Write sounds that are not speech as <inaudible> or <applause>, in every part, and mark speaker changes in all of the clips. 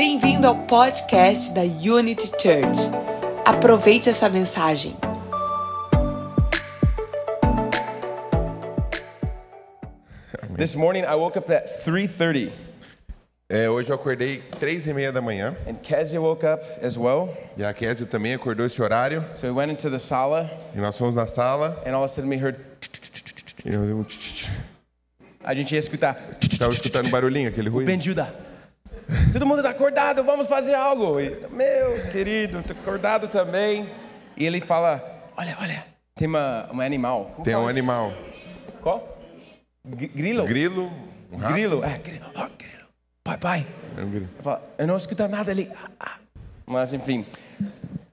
Speaker 1: Bem-vindo ao podcast da Unity Church. Aproveite essa mensagem.
Speaker 2: This morning I woke up at 3:30
Speaker 3: É, hoje eu acordei três e meia da manhã
Speaker 2: and Kezia woke up as well.
Speaker 3: e a Kézia também acordou esse horário
Speaker 2: So we went into the sala
Speaker 3: e nós fomos na sala
Speaker 2: and all of a sudden we heard
Speaker 3: e eu um
Speaker 2: a gente ia escutar
Speaker 3: tava escutando barulhinho, aquele ruído.
Speaker 2: Benjuda. Todo mundo tá acordado, vamos fazer algo. E, Meu querido, tô acordado também. E ele fala: "Olha, olha, tem uma, um animal. Como
Speaker 3: Tem um
Speaker 2: isso?
Speaker 3: animal,
Speaker 2: Qual? Grilo.
Speaker 3: grilo, um.
Speaker 2: Grilo. É, grilo. Ó, grilo. Pai, pai.
Speaker 3: É um grilo.
Speaker 2: Eu falo, eu não escuto nada ali. Ah, ah. Mas enfim.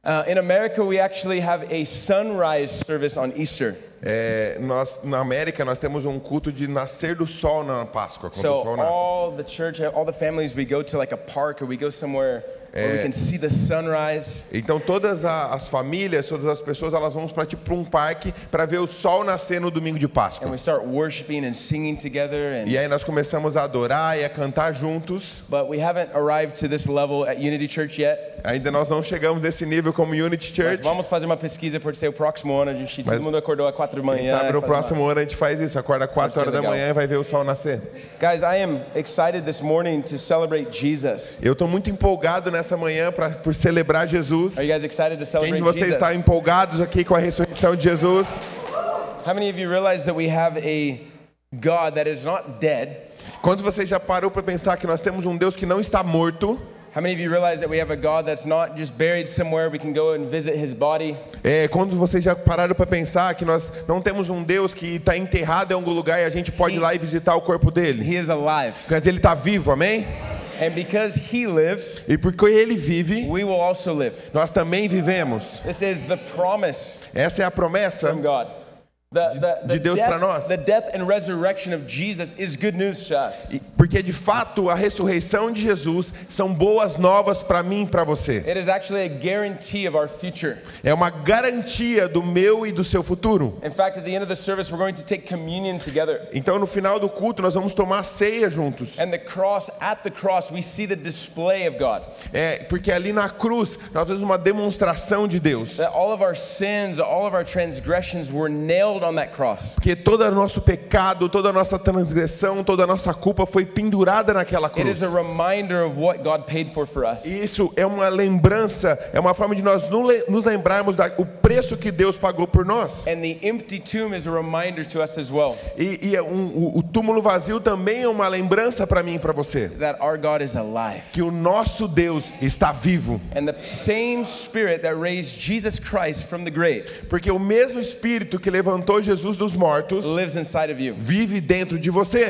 Speaker 2: Uh, in America, we actually have a sunrise service on Easter.
Speaker 3: É, nós na América nós temos um culto de nascer do sol na Páscoa, quando o
Speaker 2: So
Speaker 3: sol nasce.
Speaker 2: all the church, all the families, we go to like a park or we go somewhere where we can see the sunrise.
Speaker 3: Então todas as famílias, todas as pessoas, elas vão para tipo um parque para ver o sol nascer no domingo de
Speaker 2: And
Speaker 3: Páscoa.
Speaker 2: we start worshiping and singing together. And,
Speaker 3: E aí nós começamos a adorar e a cantar juntos.
Speaker 2: But we haven't arrived to this level at Unity Church yet.
Speaker 3: Ainda nós não chegamos nesse nível como Unity
Speaker 2: Mas
Speaker 3: Church.
Speaker 2: vamos fazer uma pesquisa por ser o próximo ano. A gente,
Speaker 3: Mas-
Speaker 2: todo mundo acordou às quatro da manhã.
Speaker 3: sabe no
Speaker 2: faz uma-
Speaker 3: próximo ano a gente faz isso, acorda às 4
Speaker 2: ser
Speaker 3: horas da manhã e vai ver o sol nascer.
Speaker 2: Guys, I am excited this morning to celebrate Jesus.
Speaker 3: Eu estou muito empolgado nessa manhã pra, por celebrar Jesus.
Speaker 2: Are you guys excited to
Speaker 3: Quem
Speaker 2: celebrate
Speaker 3: de vocês
Speaker 2: Jesus?
Speaker 3: está empolgados aqui com a ressurreição de Jesus?
Speaker 2: How many of you realize that we have a God that is not dead?
Speaker 3: Quantos de vocês já parou para pensar que nós temos um Deus que não está morto?
Speaker 2: How many of you realize that we have a God that's not just buried somewhere we can go and visit his body?
Speaker 3: É, quando vocês já pararam para pensar que nós não temos um Deus que está enterrado em algum lugar e a gente pode ir lá e visitar o corpo dele?
Speaker 2: He is alive.
Speaker 3: Mas ele está vivo, amém?
Speaker 2: And because he lives,
Speaker 3: E porque ele vive,
Speaker 2: we will also live.
Speaker 3: nós também vivemos.
Speaker 2: This is the promise
Speaker 3: Essa é a promessa
Speaker 2: from God. The, the, the,
Speaker 3: de Deus pra nós.
Speaker 2: death, the death and resurrection of Jesus is good news to us.
Speaker 3: Porque de fato a ressurreição de Jesus são boas novas para mim e para você.
Speaker 2: It is actually a guarantee of our future.
Speaker 3: É uma garantia do meu e do seu futuro.
Speaker 2: In fact, at the end of the service, we're going to take communion together.
Speaker 3: Então no final do culto nós vamos tomar ceia juntos.
Speaker 2: And the cross, at the cross, we see the display of God.
Speaker 3: É, porque ali na cruz nós vemos uma demonstração de Deus.
Speaker 2: That all of our sins, all of our transgressions were nailed on that cross.
Speaker 3: Porque todo o nosso pecado, toda a nossa transgressão, toda a nossa culpa foi pendurada naquela
Speaker 2: It
Speaker 3: cruz.
Speaker 2: is a reminder of what God paid for for us.
Speaker 3: Isso é uma lembrança, é uma forma de nós no- nos lembrarmos do preço que Deus pagou por nós.
Speaker 2: And the empty tomb is a reminder to us as well
Speaker 3: E, e é um- o, o túmulo vazio também é uma lembrança para mim e para você.
Speaker 2: that our God is alive.
Speaker 3: Que o nosso Deus está vivo.
Speaker 2: And the same spirit that raised Jesus Christ from the grave
Speaker 3: Porque o mesmo Espírito que levantou Jesus dos mortos
Speaker 2: lives inside of you.
Speaker 3: vive dentro de você.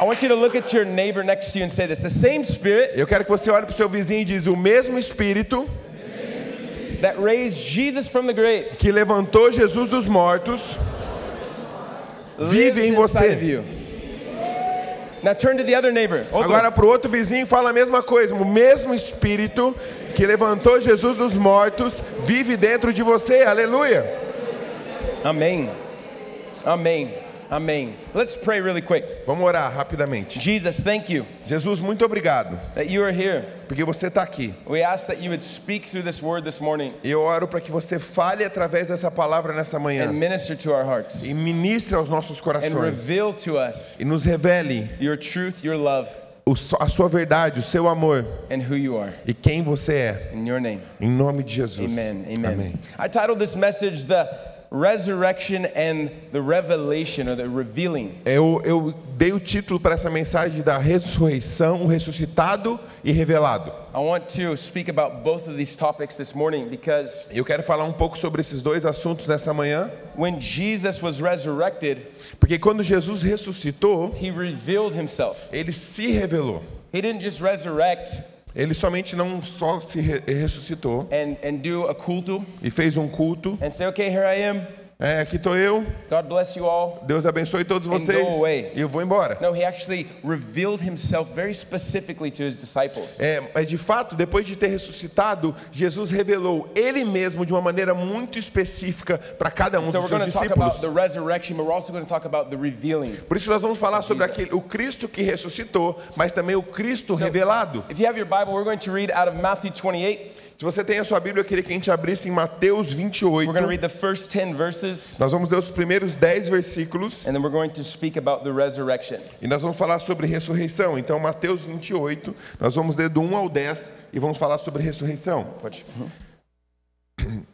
Speaker 2: I want you to look at your neighbor next to you and say this. The same spirit
Speaker 3: Eu quero que você olhe para o seu vizinho e diz: o mesmo Espírito
Speaker 2: that raised Jesus from the grave
Speaker 3: que levantou Jesus dos mortos vive em você.
Speaker 2: Now turn to the other neighbor. Outro.
Speaker 3: Agora para o outro vizinho fala a mesma coisa. O mesmo Espírito que levantou Jesus dos mortos vive dentro de você. Aleluia.
Speaker 2: Amém. Amém. Amém. Let's pray really quick.
Speaker 3: Vamos orar rapidamente.
Speaker 2: Jesus, thank you
Speaker 3: Jesus, muito obrigado
Speaker 2: that you are here.
Speaker 3: porque você está aqui.
Speaker 2: We ask that you would speak through this word this morning
Speaker 3: eu oro para que você fale através dessa palavra nessa
Speaker 2: and
Speaker 3: manhã
Speaker 2: minister to our hearts
Speaker 3: e ministre aos nossos
Speaker 2: and
Speaker 3: corações
Speaker 2: reveal to us
Speaker 3: e nos revele
Speaker 2: your truth, your love,
Speaker 3: o- a sua verdade, o seu amor
Speaker 2: and who you are.
Speaker 3: e quem você é.
Speaker 2: In your name.
Speaker 3: Em nome de Jesus.
Speaker 2: Amen. Amen.
Speaker 3: Amém.
Speaker 2: I titled this message The Resurrection and the Revelation or the Revealing.
Speaker 3: Eu, eu dei o título para essa mensagem da ressurreição, o ressuscitado e revelado.
Speaker 2: I want to speak about both of these topics this morning because
Speaker 3: Eu quero falar um pouco sobre esses dois assuntos nessa manhã,
Speaker 2: when Jesus was resurrected,
Speaker 3: porque quando Jesus ressuscitou,
Speaker 2: he revealed himself.
Speaker 3: ele se revelou.
Speaker 2: He didn't just resurrect
Speaker 3: Ele somente não só se re- ressuscitou
Speaker 2: and, and do a culto
Speaker 3: e fez um culto
Speaker 2: and say, okay, here I am.
Speaker 3: É, aqui estou eu.
Speaker 2: God bless you all.
Speaker 3: Deus abençoe todos
Speaker 2: And
Speaker 3: vocês.
Speaker 2: go away.
Speaker 3: E eu vou embora.
Speaker 2: No, he actually revealed himself very specifically to his disciples.
Speaker 3: É, mas de fato, depois de ter ressuscitado, Jesus revelou Ele mesmo de uma maneira muito específica para cada um
Speaker 2: So
Speaker 3: dos seus discípulos. Por isso nós vamos falar sobre aquele, o Cristo que ressuscitou, mas também o Cristo revelado.
Speaker 2: If you have your Bible, we're going to read out of Matthew 28.
Speaker 3: Se você tem a sua Bíblia, eu queria que a gente abrisse em Mateus 28.
Speaker 2: We're going to read the first 10 verses,
Speaker 3: Nós vamos ler os primeiros 10 versículos
Speaker 2: and then we're going to speak about the resurrection.
Speaker 3: e nós vamos falar sobre ressurreição. Então, Mateus 28, nós vamos ler do 1 ao 10 e vamos falar sobre ressurreição.
Speaker 2: Pode-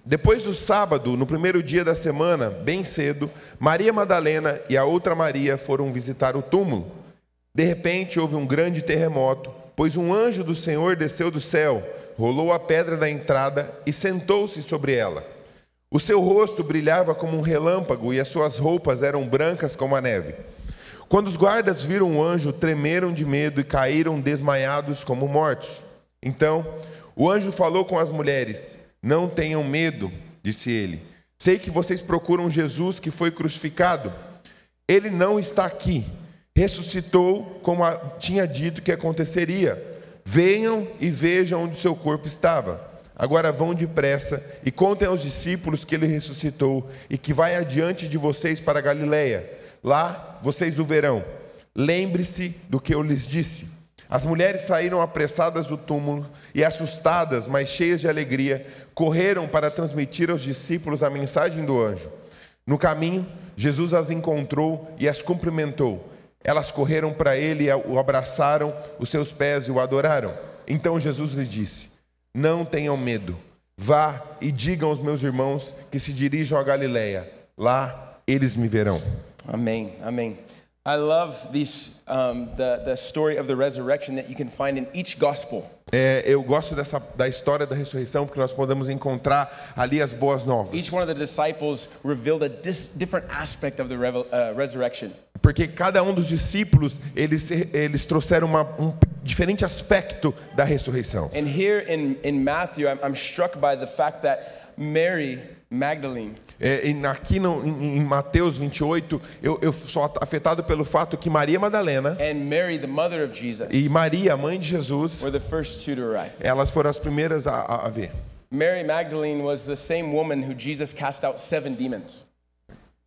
Speaker 3: Depois do sábado, no primeiro dia da semana, bem cedo, Maria Madalena e a outra Maria foram visitar o túmulo. De repente houve um grande terremoto, pois um anjo do Senhor desceu do céu, rolou a pedra da entrada e sentou-se sobre ela. O seu rosto brilhava como um relâmpago e as suas roupas eram brancas como a neve. Quando os guardas viram o anjo, tremeram de medo e caíram desmaiados como mortos. Então, o anjo falou com as mulheres: Não tenham medo, disse ele. Sei que vocês procuram Jesus que foi crucificado. Ele não está aqui. Ressuscitou como tinha dito que aconteceria. Venham e vejam onde seu corpo estava. Agora vão depressa e contem aos discípulos que ele ressuscitou e que vai adiante de vocês para Galiléia. Lá vocês o verão. Lembre-se do que eu lhes disse. As mulheres saíram apressadas do túmulo e, assustadas, mas cheias de alegria, correram para transmitir aos discípulos a mensagem do anjo. No caminho, Jesus as encontrou e as cumprimentou. Elas correram para ele, e o abraçaram, os seus pés e o adoraram. Então Jesus lhes disse: Não tenham medo. Vá e digam aos meus irmãos que se dirijam a Galiléia. Lá eles me verão.
Speaker 2: Amen. Amen. I love these, um, the, the story of the resurrection that you can find in each gospel.
Speaker 3: É, eu gosto dessa, da história da ressurreição porque nós podemos encontrar ali as boas novas.
Speaker 2: Each one of the disciples revealed a dis- different aspect of the revel- uh, resurrection.
Speaker 3: Porque cada um dos discípulos, eles, eles trouxeram uma, um diferente aspecto da ressurreição.
Speaker 2: And here in, in Matthew, I'm, I'm struck by the fact that Mary Magdalene,
Speaker 3: É, e aqui no, em, em Mateus 28, eu, eu sou afetado pelo fato que Maria Madalena
Speaker 2: and Mary, the mother of Jesus,
Speaker 3: e Maria, a mãe de Jesus,
Speaker 2: were the first two to arrive.
Speaker 3: elas foram as primeiras a, a, a ver.
Speaker 2: Mary Magdalene was the same woman who Jesus cast out seven demons.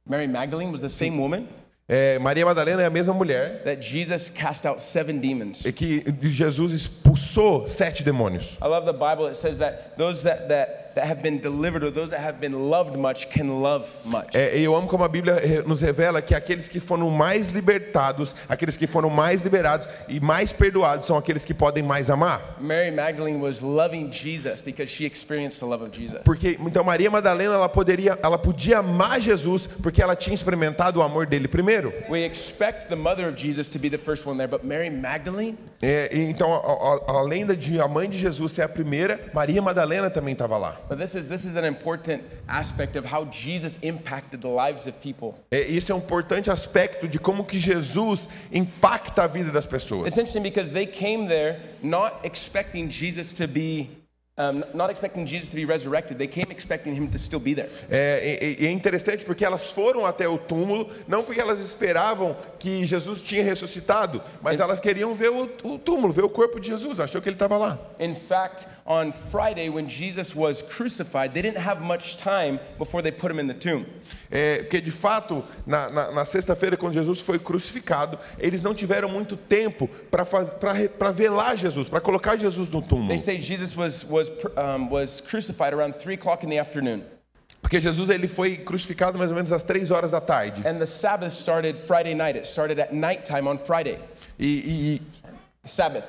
Speaker 2: Mary Magdalene was the same woman
Speaker 3: É, Maria Madalena é a mesma mulher
Speaker 2: that Jesus cast out seven demons.
Speaker 3: e que Jesus expulsou sete demônios.
Speaker 2: I love the Bible. It says that those that, that, that have been delivered or those that have been loved much can love much.
Speaker 3: É, eu amo como a Bíblia nos revela que aqueles que foram mais libertados, aqueles que foram mais liberados e mais perdoados são aqueles que podem mais amar.
Speaker 2: Mary Magdalene was loving Jesus because she experienced the love of Jesus.
Speaker 3: Porque então Maria Madalena ela poderia, ela podia amar Jesus porque ela tinha experimentado o amor dele primeiro.
Speaker 2: We expect the mother of Jesus to be the first one there, but Mary Magdalene,
Speaker 3: É, então, a, a, além da de a mãe de Jesus ser a primeira, Maria Madalena também estava lá.
Speaker 2: but this is this is an important aspect of how Jesus impacted the lives of people.
Speaker 3: É, isso é um importante aspecto de como que Jesus impacta a vida das pessoas.
Speaker 2: It's interesting because they came there not expecting Jesus to be not expecting Jesus to be resurrected. They came expecting him to still be there.
Speaker 3: É, é interessante porque elas foram até o túmulo, não porque elas esperavam que Jesus tinha ressuscitado, mas elas queriam ver o, o túmulo, ver o corpo de Jesus, achou que ele estava lá.
Speaker 2: In fact, on Friday when Jesus was crucified, they didn't have much time before they put him in the tomb.
Speaker 3: É, porque de fato, na, na- na sexta-feira, quando Jesus foi crucificado, eles não tiveram muito tempo para velar Jesus, para colocar Jesus no túmulo.
Speaker 2: They say Jesus was was pr- um, was crucified around three o'clock in the afternoon,
Speaker 3: Porque Jesus ele foi crucificado mais ou menos às três horas da tarde.
Speaker 2: and the Sabbath started Friday night. It started at nighttime on Friday.
Speaker 3: E, e-
Speaker 2: Sabbath.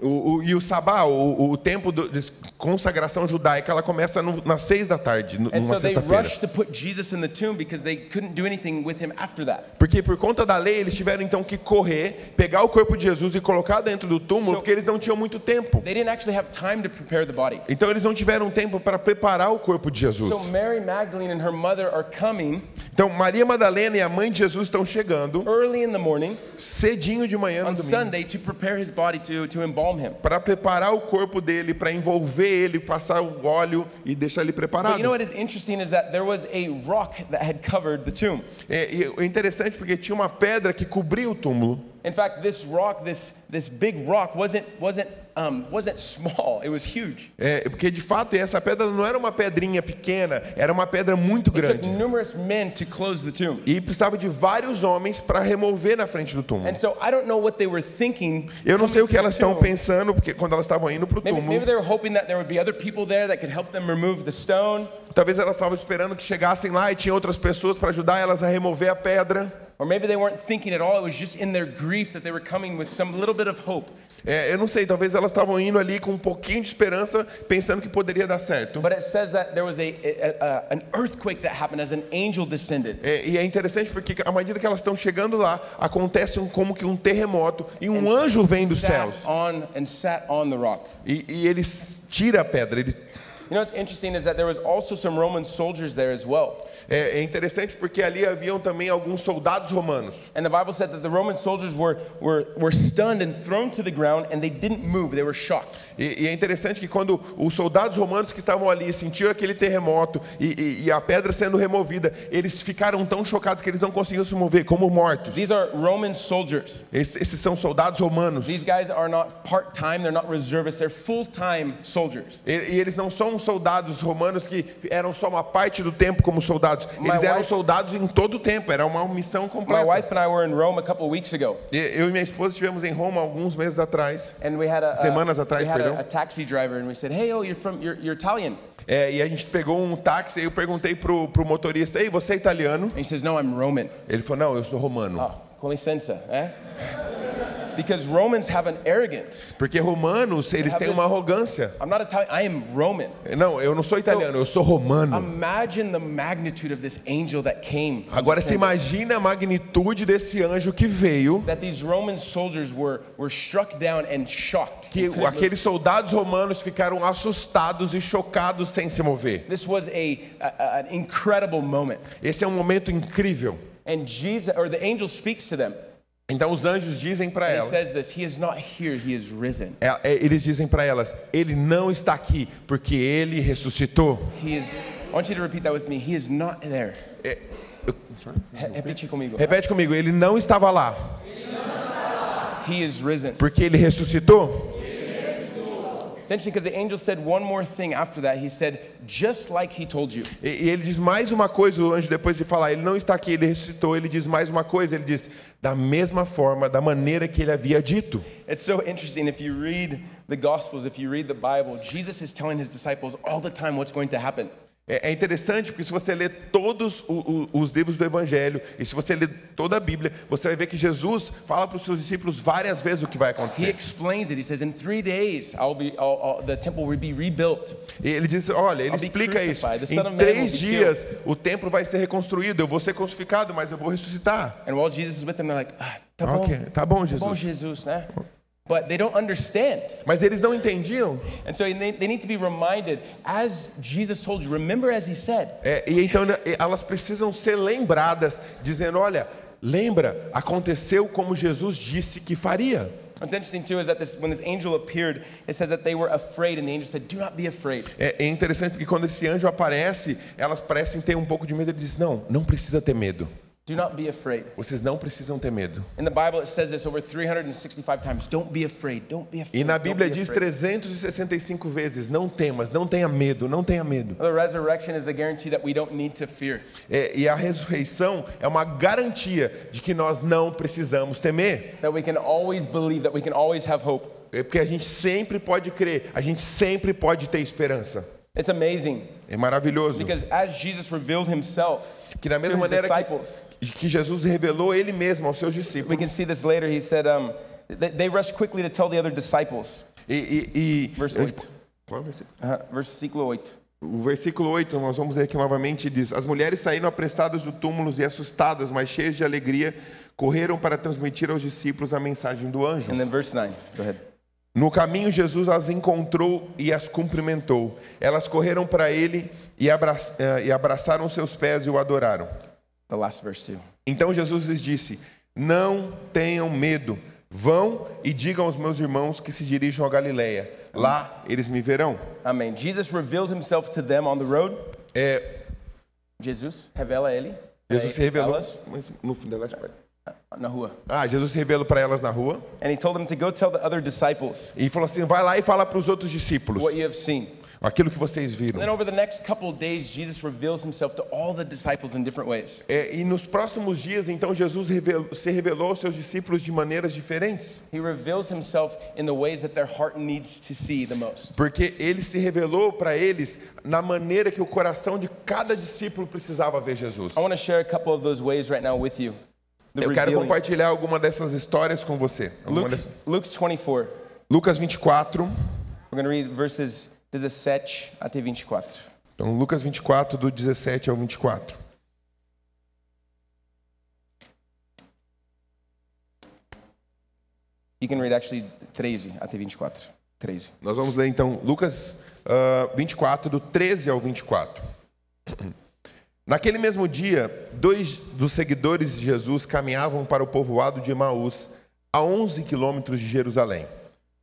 Speaker 3: O, o- e o sabá, o, o tempo do- de consagração judaica, ela começa no- nas seis da tarde, no-
Speaker 2: And
Speaker 3: numa
Speaker 2: so they
Speaker 3: sexta-feira.
Speaker 2: rushed to put Jesus in the tomb because they couldn't do anything with him after that.
Speaker 3: Porque por conta da lei, eles tiveram então que correr, pegar o corpo de Jesus e colocar dentro do túmulo,
Speaker 2: So-
Speaker 3: porque eles não tinham muito tempo.
Speaker 2: They didn't actually have time to prepare the body.
Speaker 3: Então eles não tiveram tempo para preparar o corpo de
Speaker 2: So
Speaker 3: Jesus.
Speaker 2: Mary Magdalene and her mother are coming
Speaker 3: Então Maria Madalena e a mãe de Jesus estão chegando
Speaker 2: early in the morning
Speaker 3: cedinho de manhã no
Speaker 2: on
Speaker 3: domingo
Speaker 2: Sunday to prepare his body to, to embalm embalm him.
Speaker 3: para preparar o corpo dele, para envolver ele, passar o óleo e deixar ele
Speaker 2: But you know
Speaker 3: preparado.
Speaker 2: what is interesting is that there was a rock that had covered the tomb.
Speaker 3: É, e é interessante porque tinha uma pedra que cobria o túmulo.
Speaker 2: In fact, this rock, this this big rock, wasn't wasn't um, wasn't small. It was huge.
Speaker 3: É, porque de fato essa pedra não era uma pedrinha pequena, era uma pedra muito
Speaker 2: It took
Speaker 3: grande.
Speaker 2: numerous men to close the tomb.
Speaker 3: E precisava de vários homens para remover na frente do túmulo.
Speaker 2: And so I don't know what they were thinking.
Speaker 3: Eu não sei o que elas estão pensando, porque quando elas estavam indo para o
Speaker 2: Maybe, maybe
Speaker 3: túmulo,
Speaker 2: they were hoping that there would be other people there that could help them remove the stone.
Speaker 3: Talvez elas estavam esperando que chegassem lá e tinha outras pessoas para ajudar elas a remover a pedra.
Speaker 2: Or maybe they weren't thinking at all. It was just in their grief that they were coming with some little bit of hope.
Speaker 3: É, eu não sei, talvez elas estavam indo ali com um pouquinho de esperança, pensando que poderia dar certo.
Speaker 2: But it says that there was a, a, a an earthquake that happened as an angel descended.
Speaker 3: É, e é interessante porque à medida que elas estão chegando lá, acontece um, como que um terremoto e um anjo vem dos céus
Speaker 2: on and sat on the rock.
Speaker 3: e, e ele tira a pedra. Ele,
Speaker 2: You know what's interesting is that there was also some Roman soldiers there as well.
Speaker 3: É, é interessante porque ali haviam também alguns soldados romanos.
Speaker 2: And the Bible said that the Roman soldiers were, were, were stunned and thrown to the ground and they didn't move. They were shocked.
Speaker 3: E, e é interessante que quando os soldados romanos que estavam ali sentiram aquele terremoto e, e- e a pedra sendo removida, eles ficaram tão chocados que eles não conseguiam se mover, como mortos.
Speaker 2: These are Roman soldiers.
Speaker 3: Esses, esses são soldados romanos.
Speaker 2: These guys are not part time, they're not reservists, they're full time soldiers.
Speaker 3: E, e eles não são soldados romanos que eram só uma parte do tempo como soldados. Eles
Speaker 2: My
Speaker 3: eram
Speaker 2: wife-
Speaker 3: soldados em todo o tempo. Era uma missão
Speaker 2: My
Speaker 3: completa.
Speaker 2: wife and I were in Rome a couple of weeks ago.
Speaker 3: Eu e minha esposa estivemos em Roma alguns meses atrás.
Speaker 2: And we had a,
Speaker 3: Semanas atrás,
Speaker 2: we had
Speaker 3: perdão.
Speaker 2: a, a taxi driver and we said, hey, oh, you're from, you're, you're Italian.
Speaker 3: É, e a gente pegou um táxi e eu perguntei pro, pro motorista: Ei, você é italiano?
Speaker 2: And he says, no, I'm Roman.
Speaker 3: Ele falou: Não, eu sou romano.
Speaker 2: Oh, com licença, eh? Because Romans have an arrogance.
Speaker 3: Porque romanos, eles têm uma arrogância.
Speaker 2: I'm not Italian, I am Roman.
Speaker 3: Não, eu não sou italiano, eu sou romano.
Speaker 2: Imagine the magnitude of this angel that came.
Speaker 3: Agora você imagina a magnitude desse anjo que veio,
Speaker 2: That these Roman soldiers were, were struck down and shocked.
Speaker 3: que aqueles soldados romanos ficaram assustados e chocados sem se mover.
Speaker 2: This was a, a- an incredible moment.
Speaker 3: Esse é um momento incrível.
Speaker 2: And Jesus, or the angel speaks to them.
Speaker 3: Então os anjos dizem para
Speaker 2: risen.
Speaker 3: é, é, eles dizem para elas, ele não está aqui porque ele ressuscitou.
Speaker 2: He is, I want you to repeat that with me. He is not there.
Speaker 3: É, eu-
Speaker 2: Repete comigo.
Speaker 3: repete comigo, ele não estava lá
Speaker 2: He is risen.
Speaker 3: porque ele ressuscitou.
Speaker 2: It's interesting because the angel said one more thing after that. He said, just like he told you.
Speaker 3: E, e ele diz mais uma coisa, o anjo depois de falar, ele não está aqui, ele ressuscitou, ele diz mais uma coisa, ele diz da mesma forma, da maneira que ele havia dito.
Speaker 2: It's so interesting if you read the Gospels, if you read the Bible, Jesus is telling his disciples all the time what's going to happen.
Speaker 3: É, é interessante porque se você ler todos os livros do Evangelho e se você ler toda a Bíblia, você vai ver que Jesus fala para os seus discípulos várias vezes o que vai
Speaker 2: He
Speaker 3: acontecer.
Speaker 2: explains it. He says, in three days, I'll be, I'll, I'll- the temple will be rebuilt.
Speaker 3: E ele diz, olha, ele
Speaker 2: I'll
Speaker 3: explica isso. Em três dias o templo vai ser reconstruído. Eu vou ser crucificado, mas eu vou ressuscitar.
Speaker 2: And while Jesus is with them, they're like, ah, tá bom,
Speaker 3: Ok, tá bom,
Speaker 2: tá bom,
Speaker 3: Jesus.
Speaker 2: Jesus, né? But they don't understand.
Speaker 3: Mas eles não entendiam.
Speaker 2: And so they, they need to be reminded, as Jesus told you, remember as he said.
Speaker 3: É, e então né, elas precisam ser lembradas, dizendo: olha, lembra, aconteceu como Jesus disse que faria.
Speaker 2: What's interesting too is that this, when this angel appeared, it says that they were afraid, and the angel said, "Do not be afraid."
Speaker 3: É, é interessante porque quando esse anjo aparece, elas parecem ter um pouco de medo. Ele diz: não, não precisa ter medo.
Speaker 2: Do not be afraid.
Speaker 3: Vocês não precisam ter medo.
Speaker 2: In the Bible, it says this over 365 times. Don't be afraid. Don't be afraid.
Speaker 3: E na Bíblia diz
Speaker 2: afraid.
Speaker 3: 365 vezes: não temas, não tenha medo, não tenha medo.
Speaker 2: The resurrection is the guarantee that we don't need to fear.
Speaker 3: É, e a ressurreição é uma garantia de que nós não precisamos temer.
Speaker 2: That we can always believe. That we can always have hope.
Speaker 3: É porque a gente sempre pode crer, a gente sempre pode ter esperança.
Speaker 2: It's amazing
Speaker 3: É maravilhoso.
Speaker 2: because as Jesus revealed Himself
Speaker 3: Que
Speaker 2: to
Speaker 3: mesma maneira que, que Jesus revelou ele mesmo aos seus
Speaker 2: we
Speaker 3: discípulos.
Speaker 2: can see this later. He said, um, they, they rushed quickly to tell the other disciples.
Speaker 3: E, e, e-
Speaker 2: Verse 8.
Speaker 3: Qual é o versículo?
Speaker 2: Uh, versículo 8.
Speaker 3: O versículo 8, nós vamos ler aqui novamente, diz: As mulheres saíram apressadas do túmulo e assustadas, mas cheias de alegria, correram para transmitir aos discípulos a mensagem do anjo.
Speaker 2: And then verse 9. Go ahead.
Speaker 3: No caminho, Jesus as encontrou e as cumprimentou. Elas correram para ele e, eh, e abraçaram seus pés e o adoraram.
Speaker 2: The last verse.
Speaker 3: Então Jesus lhes disse: Não tenham medo, Vão e digam aos meus irmãos que se dirijam a Galiléia. Lá eles me verão.
Speaker 2: Amém. Jesus revealed himself to them on the road.
Speaker 3: É,
Speaker 2: Jesus revela ele.
Speaker 3: Jesus se revelou
Speaker 2: Elas
Speaker 3: no fim delas,
Speaker 2: na rua.
Speaker 3: Ah, Jesus se revelou para elas na rua
Speaker 2: And he told them to go tell the other disciples
Speaker 3: e falou assim: vai lá e fala para os outros discípulos
Speaker 2: what you have seen.
Speaker 3: Aquilo que vocês viram. É, e nos próximos dias, então, Jesus revelou- se revelou aos seus discípulos de maneiras diferentes, porque ele se revelou para eles na maneira que o coração de cada discípulo precisava ver Jesus.
Speaker 2: I want to share a couple of those ways right now with you. The
Speaker 3: Eu quero compartilhar alguma dessas histórias com você.
Speaker 2: Luke,
Speaker 3: dessas-
Speaker 2: Luke 24.
Speaker 3: Lucas 24.
Speaker 2: We're going to read verses 17 até 24.
Speaker 3: Então, Lucas 24, do 17 ao 24.
Speaker 2: You can read actually 13 até 24. 13.
Speaker 3: Nós vamos ler então Lucas ah, 24, do 13 ao 24. <clears throat> Naquele mesmo dia, dois dos seguidores de Jesus caminhavam para o povoado de Emaús, a 11 quilômetros de Jerusalém.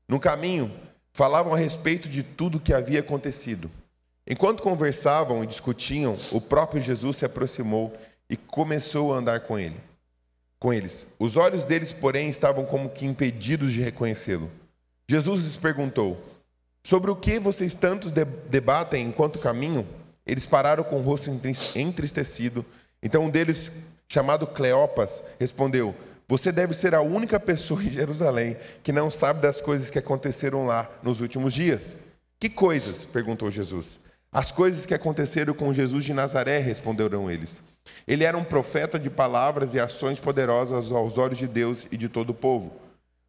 Speaker 3: No caminho, falavam a respeito de tudo o que havia acontecido. Enquanto conversavam e discutiam, o próprio Jesus se aproximou e começou a andar com ele. Com eles. Os olhos deles, porém, estavam como que impedidos de reconhecê-lo. Jesus lhes perguntou: Sobre o que vocês tantos de- debatem enquanto caminham? Eles pararam com o rosto entris- entristecido. Então um deles, chamado Cleopas, respondeu: Você deve ser a única pessoa em Jerusalém que não sabe das coisas que aconteceram lá nos últimos dias. Que coisas? perguntou Jesus. As coisas que aconteceram com Jesus de Nazaré, responderam eles. Ele era um profeta de palavras e ações poderosas aos olhos de Deus e de todo o povo.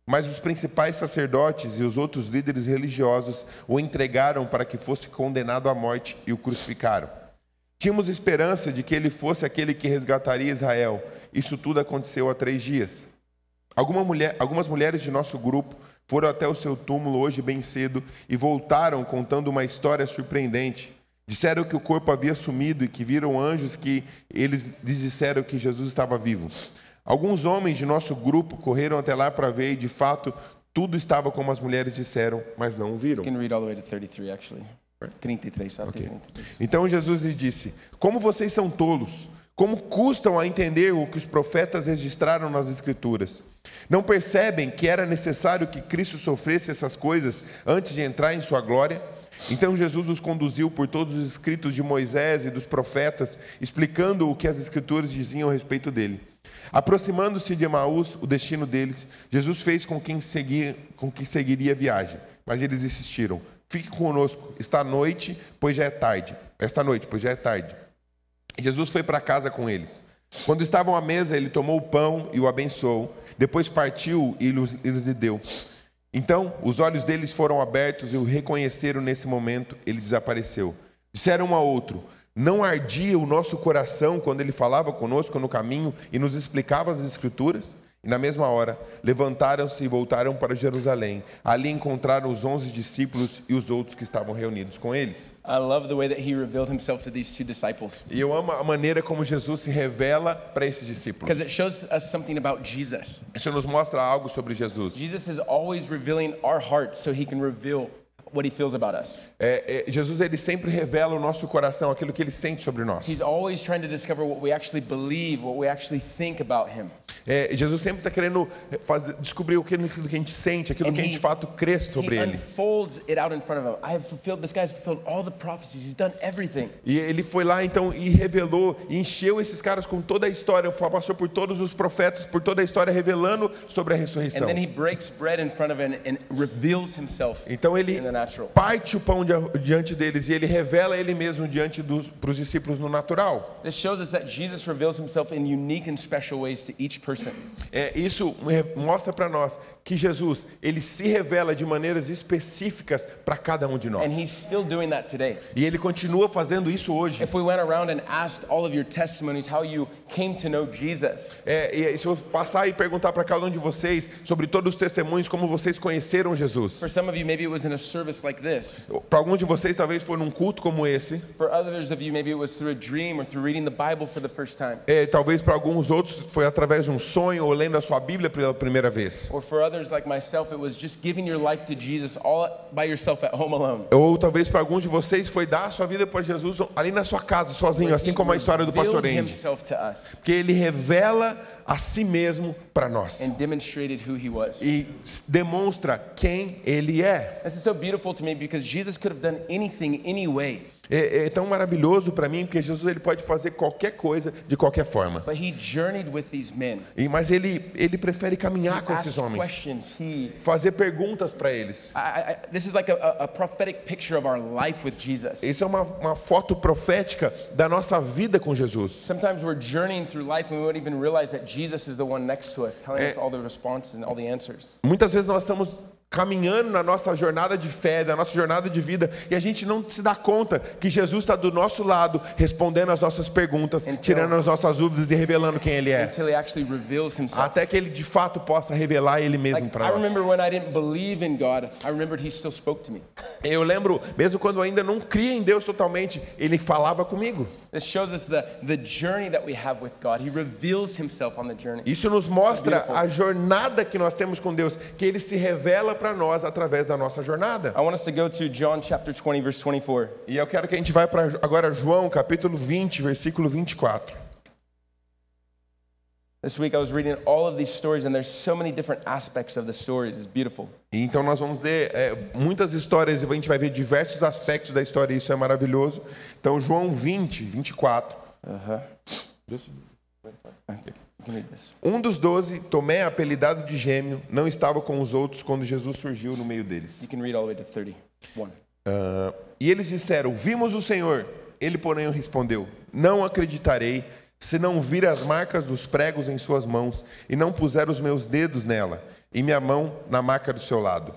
Speaker 3: Mas os principais sacerdotes e os outros líderes religiosos o entregaram para que fosse condenado à morte e o crucificaram. Tínhamos esperança de que ele fosse aquele que resgataria Israel. Isso tudo aconteceu há três dias. Alguma mulher- algumas mulheres de nosso grupo foram até o seu túmulo hoje bem cedo e voltaram contando uma história surpreendente. Disseram que o corpo havia sumido e que viram anjos que eles lhes disseram que Jesus estava vivo. Alguns homens de nosso grupo correram até lá para ver e, de fato, tudo estava como as mulheres disseram, mas não o viram.
Speaker 2: You can read all the way to 33 actually. 33 até 33.
Speaker 3: Então Jesus lhe disse: Como vocês são tolos, como custam a entender o que os profetas registraram nas Escrituras? Não percebem que era necessário que Cristo sofresse essas coisas antes de entrar em sua glória? Então Jesus os conduziu por todos os escritos de Moisés e dos profetas, explicando o que as Escrituras diziam a respeito dele. Aproximando-se de Emaús, o destino deles, Jesus fez com quem seguia, com que seguiria a viagem, mas eles insistiram: Fique conosco, esta noite, pois já é tarde. Esta noite, pois já é tarde. Jesus foi para casa com eles. Quando estavam à mesa, ele tomou o pão e o abençoou. Depois partiu e lhes deu. Então, os olhos deles foram abertos e o reconheceram nesse momento. Ele desapareceu. Disseram um ao outro: Não ardia o nosso coração quando ele falava conosco no caminho e nos explicava as Escrituras? E na mesma hora, levantaram-se e voltaram para Jerusalém. Ali encontraram os onze discípulos e os outros que estavam reunidos com eles.
Speaker 2: I love the way that he revealed himself to these two disciples
Speaker 3: E eu amo a maneira como Jesus se revela para esses discípulos.
Speaker 2: because it shows us something about Jesus.
Speaker 3: Isso nos mostra algo sobre Jesus.
Speaker 2: Jesus is always revealing our hearts so he can reveal what he feels about us.
Speaker 3: É, é, Jesus ele sempre revela o nosso coração, aquilo que ele sente sobre nós.
Speaker 2: He's always trying to discover what we actually believe, what we actually think about him.
Speaker 3: É, Jesus sempre está querendo fazer, descobrir aquilo que a gente sente, aquilo
Speaker 2: And
Speaker 3: que a gente
Speaker 2: he-
Speaker 3: de fato crê sobre
Speaker 2: He
Speaker 3: ele.
Speaker 2: unfolds it out in front of him. I have fulfilled, this guy's fulfilled all the prophecies. He's done everything.
Speaker 3: E ele foi lá então e revelou, e encheu esses caras com toda a história, passou por todos os profetas, por toda a história, revelando sobre a
Speaker 2: And
Speaker 3: ressurreição.
Speaker 2: then he breaks bread in front of him and reveals himself
Speaker 3: Então ele
Speaker 2: in the natural.
Speaker 3: parte o pão diante deles e ele revela ele mesmo diante dos pros discípulos no natural.
Speaker 2: This shows us that Jesus reveals himself in unique and special ways to each person.
Speaker 3: É, isso mostra para nós que Jesus, ele se revela de maneiras específicas para cada um de nós.
Speaker 2: And he's still doing that today.
Speaker 3: E ele continua fazendo isso hoje.
Speaker 2: If we went around and asked all of your testimonies how you came to know Jesus,
Speaker 3: É, e se eu passar e perguntar para cada um de vocês sobre todos os testemunhos, como vocês conheceram Jesus.
Speaker 2: for some of you, maybe it was in a service like this.
Speaker 3: Para alguns de vocês, talvez foi num culto como esse.
Speaker 2: For others of you, maybe it was through a dream or through reading the Bible for the first time.
Speaker 3: É, talvez para alguns outros foi através de um sonho ou lendo a sua Bíblia pela primeira vez.
Speaker 2: Or for others like myself, it was just giving your life to Jesus all by yourself at home alone.
Speaker 3: Ou talvez para alguns de vocês foi dar a sua vida para Jesus ali na sua casa, sozinho, assim como a história do pastor Andy.
Speaker 2: himself to us
Speaker 3: Que ele revela a si mesmo para nós
Speaker 2: and demonstrated who he was.
Speaker 3: e demonstra quem ele é.
Speaker 2: This is so beautiful to me because Jesus could have done anything, any way,
Speaker 3: É, é tão maravilhoso para mim porque Jesus ele pode fazer qualquer coisa de qualquer forma.
Speaker 2: but he journeyed with these men.
Speaker 3: E, mas ele ele prefere caminhar com
Speaker 2: Asked
Speaker 3: esses homens.
Speaker 2: He.
Speaker 3: fazer perguntas para eles.
Speaker 2: I, I, like a, a a prophetic picture of our life with Jesus.
Speaker 3: Isso é uma, uma foto profética da nossa vida com Jesus.
Speaker 2: Sometimes we're journeying through life and we won't even realize that Jesus is the one next to us, telling us all the responses and all the answers.
Speaker 3: Muitas vezes nós estamos caminhando na nossa jornada de fé, na nossa jornada de vida, e a gente não se dá conta que Jesus está do nosso lado, respondendo as nossas perguntas,
Speaker 2: Então-
Speaker 3: tirando as nossas dúvidas e revelando quem Ele é.
Speaker 2: Until.
Speaker 3: Até que Ele de fato possa revelar Ele mesmo
Speaker 2: Like,
Speaker 3: para
Speaker 2: I
Speaker 3: nós.
Speaker 2: remember when I didn't believe in God, I remembered he still spoke to me. <laughs>
Speaker 3: Eu lembro, mesmo quando eu ainda não cria em Deus totalmente, Ele falava comigo. Isso nos mostra a jornada que nós temos com Deus, que Ele se revela para nós através da nossa jornada.
Speaker 2: I want us to go to John chapter 20, verse 24.
Speaker 3: E eu quero que a gente vá para agora João, capítulo 20, versículo 24.
Speaker 2: This week I was reading all of these stories, and there's so many different aspects of the stories. It's beautiful.
Speaker 3: E Então nós vamos ver é, muitas histórias e a gente vai ver diversos aspectos da história e isso é maravilhoso. Então João 20, 24.
Speaker 2: Uh-huh. Okay, you can read this.
Speaker 3: Um dos doze, Tomé, apelidado de gêmeo, não estava com os outros quando Jesus surgiu no meio deles.
Speaker 2: You can read all the way to 31.
Speaker 3: Ah, e eles disseram: Vimos o Senhor. Ele, porém, respondeu: Não acreditarei se não vir as marcas dos pregos em suas mãos e não puser os meus dedos nela e minha mão na marca do seu lado.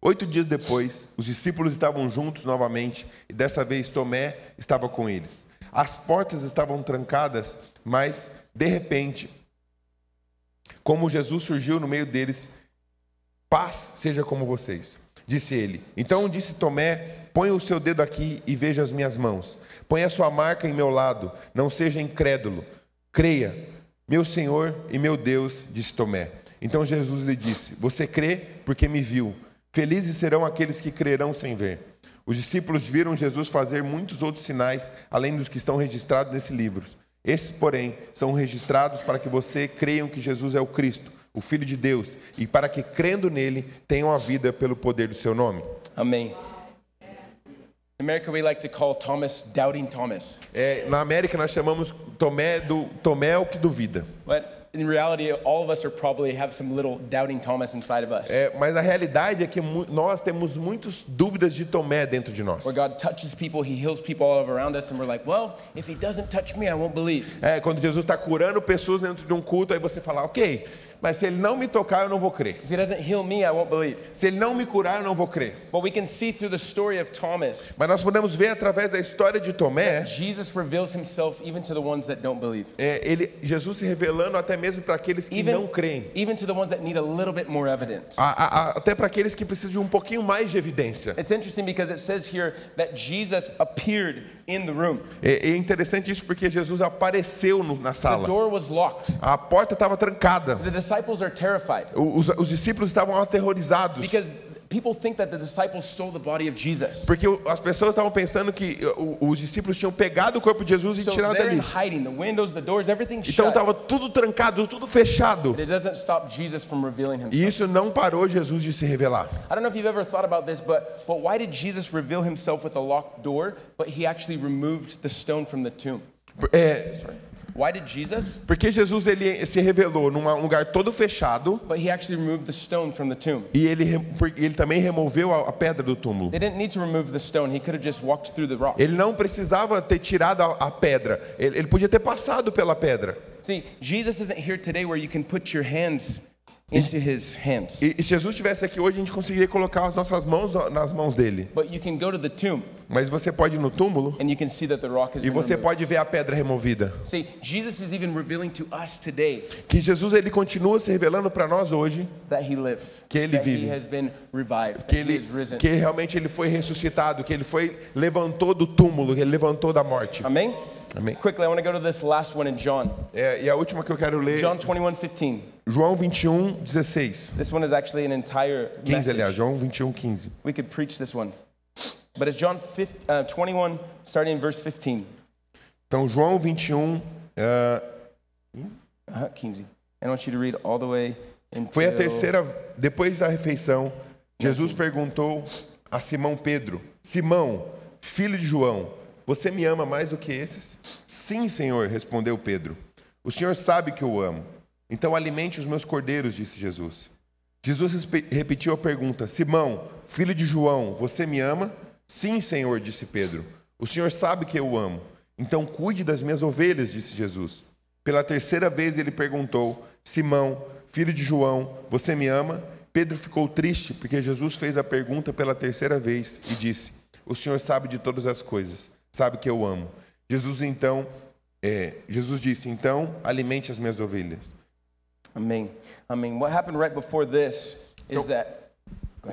Speaker 3: Oito dias depois, os discípulos estavam juntos novamente e dessa vez Tomé estava com eles. As portas estavam trancadas, mas de repente, como Jesus surgiu no meio deles, Paz seja como vocês, disse ele. Então disse Tomé: Põe o seu dedo aqui e veja as minhas mãos. Põe a sua marca em meu lado. Não seja incrédulo. Creia. Meu Senhor e meu Deus, disse Tomé. Então Jesus lhe disse: Você crê porque me viu. Felizes serão aqueles que crerão sem ver. Os discípulos viram Jesus fazer muitos outros sinais, além dos que estão registrados nesse livro. Esses, porém, são registrados para que você creiam que Jesus é o Cristo, o Filho de Deus, e para que, crendo nele, tenham a vida pelo poder do seu nome.
Speaker 2: Amém. In America, we like to call Thomas Doubting Thomas.
Speaker 3: É, na América, nós chamamos Tomé do Tomé o que duvida.
Speaker 2: But in reality, all of us are probably have some little Doubting Thomas inside of us.
Speaker 3: É, mas a realidade é que nós temos muitas dúvidas de Tomé dentro de nós.
Speaker 2: Where God touches people, He heals people all around us, and we're like, well, if He doesn't touch me, I won't believe.
Speaker 3: É, quando Jesus está curando pessoas dentro de um culto, aí você fala, ok, mas se ele não me tocar, eu não vou crer.
Speaker 2: If He doesn't heal me, I won't believe.
Speaker 3: Se ele não me curar, eu não vou crer.
Speaker 2: But we can see through the story of Thomas,
Speaker 3: Mas nós podemos ver através da história de Tomé,
Speaker 2: Jesus reveals Himself even to the ones that don't believe,
Speaker 3: é, ele, Jesus se revelando até mesmo para aqueles que não
Speaker 2: even,
Speaker 3: creem.
Speaker 2: even to the ones that need a little bit more evidence.
Speaker 3: A- a- até para aqueles que precisam de um pouquinho mais de evidência.
Speaker 2: It's interesting because it says here that Jesus appeared in the room.
Speaker 3: É, é interessante isso porque Jesus apareceu no- na
Speaker 2: The
Speaker 3: sala.
Speaker 2: door was locked.
Speaker 3: A porta estava trancada.
Speaker 2: The disciples are terrified
Speaker 3: Os, os discípulos estavam aterrorizados.
Speaker 2: because people think that the disciples stole the body of Jesus.
Speaker 3: Porque as pessoas estavam pensando que o- os discípulos tinham pegado o corpo de Jesus e
Speaker 2: So
Speaker 3: tirado dali.
Speaker 2: hiding. The windows, the doors, everything's
Speaker 3: Então estava tudo trancado, tudo fechado.
Speaker 2: But it doesn't stop Jesus from revealing
Speaker 3: E
Speaker 2: himself.
Speaker 3: isso não parou Jesus de se revelar.
Speaker 2: I don't know if you've ever thought about this, but, but why did Jesus reveal himself with a locked door, but he actually removed the stone from the tomb?
Speaker 3: É,
Speaker 2: Why did Jesus?
Speaker 3: porque Jesus ele se revelou num lugar todo fechado
Speaker 2: But he actually removed the stone from the tomb.
Speaker 3: e ele, ele também removeu a, a pedra do túmulo.
Speaker 2: They didn't need to remove the stone. He could have just walked through the rock.
Speaker 3: Ele não precisava ter tirado a, a pedra, ele, ele podia ter passado pela pedra.
Speaker 2: See, Jesus isn't here today where you can put your hands into his hands.
Speaker 3: E, e se Jesus estivesse aqui hoje, a gente conseguiria colocar as nossas mãos nas mãos dele.
Speaker 2: But you can go to the tomb
Speaker 3: Mas você pode ir no túmulo
Speaker 2: and you can see that the rock has
Speaker 3: e
Speaker 2: been
Speaker 3: você
Speaker 2: removed.
Speaker 3: pode ver a pedra removida.
Speaker 2: See, Jesus is even revealing to us today
Speaker 3: Que Jesus ele continua se revelando para nós hoje
Speaker 2: that he lives,
Speaker 3: Que ele
Speaker 2: that
Speaker 3: vive.
Speaker 2: he has been revived,
Speaker 3: que
Speaker 2: that he
Speaker 3: ele
Speaker 2: is risen.
Speaker 3: que realmente ele foi ressuscitado, que ele foi levantou do túmulo, que ele levantou da morte.
Speaker 2: Amen?
Speaker 3: Amém.
Speaker 2: Quickly, I want to go to this last one in John.
Speaker 3: É, e a última que eu quero ler,
Speaker 2: John 21, 15.
Speaker 3: João 21, 16.
Speaker 2: This one is actually an entire
Speaker 3: 15,
Speaker 2: message.
Speaker 3: aliás, João 21, 15.
Speaker 2: We could preach this one. But it's John 50, uh, 21, starting in verse 15.
Speaker 3: Então, João 21, ah,
Speaker 2: Uh-huh, 15. And I want you to read all the way until...
Speaker 3: foi a terceira, depois da refeição, Jesus perguntou a Simão Pedro: Simão, filho de João, você me ama mais do que esses? Sim, Senhor, respondeu Pedro. O Senhor sabe que eu amo. Então alimente os meus cordeiros, disse Jesus. Jesus repetiu a pergunta: Simão, filho de João, você me ama? Sim, Senhor, disse Pedro. O Senhor sabe que eu amo. Então cuide das minhas ovelhas, disse Jesus. Pela terceira vez ele perguntou: Simão, filho de João, você me ama? Pedro ficou triste porque Jesus fez a pergunta pela terceira vez e disse: O Senhor sabe de todas as coisas, sabe que eu amo. Jesus então, é, Jesus disse: Então alimente as minhas ovelhas.
Speaker 2: Amen. Amen. What happened right before this is that,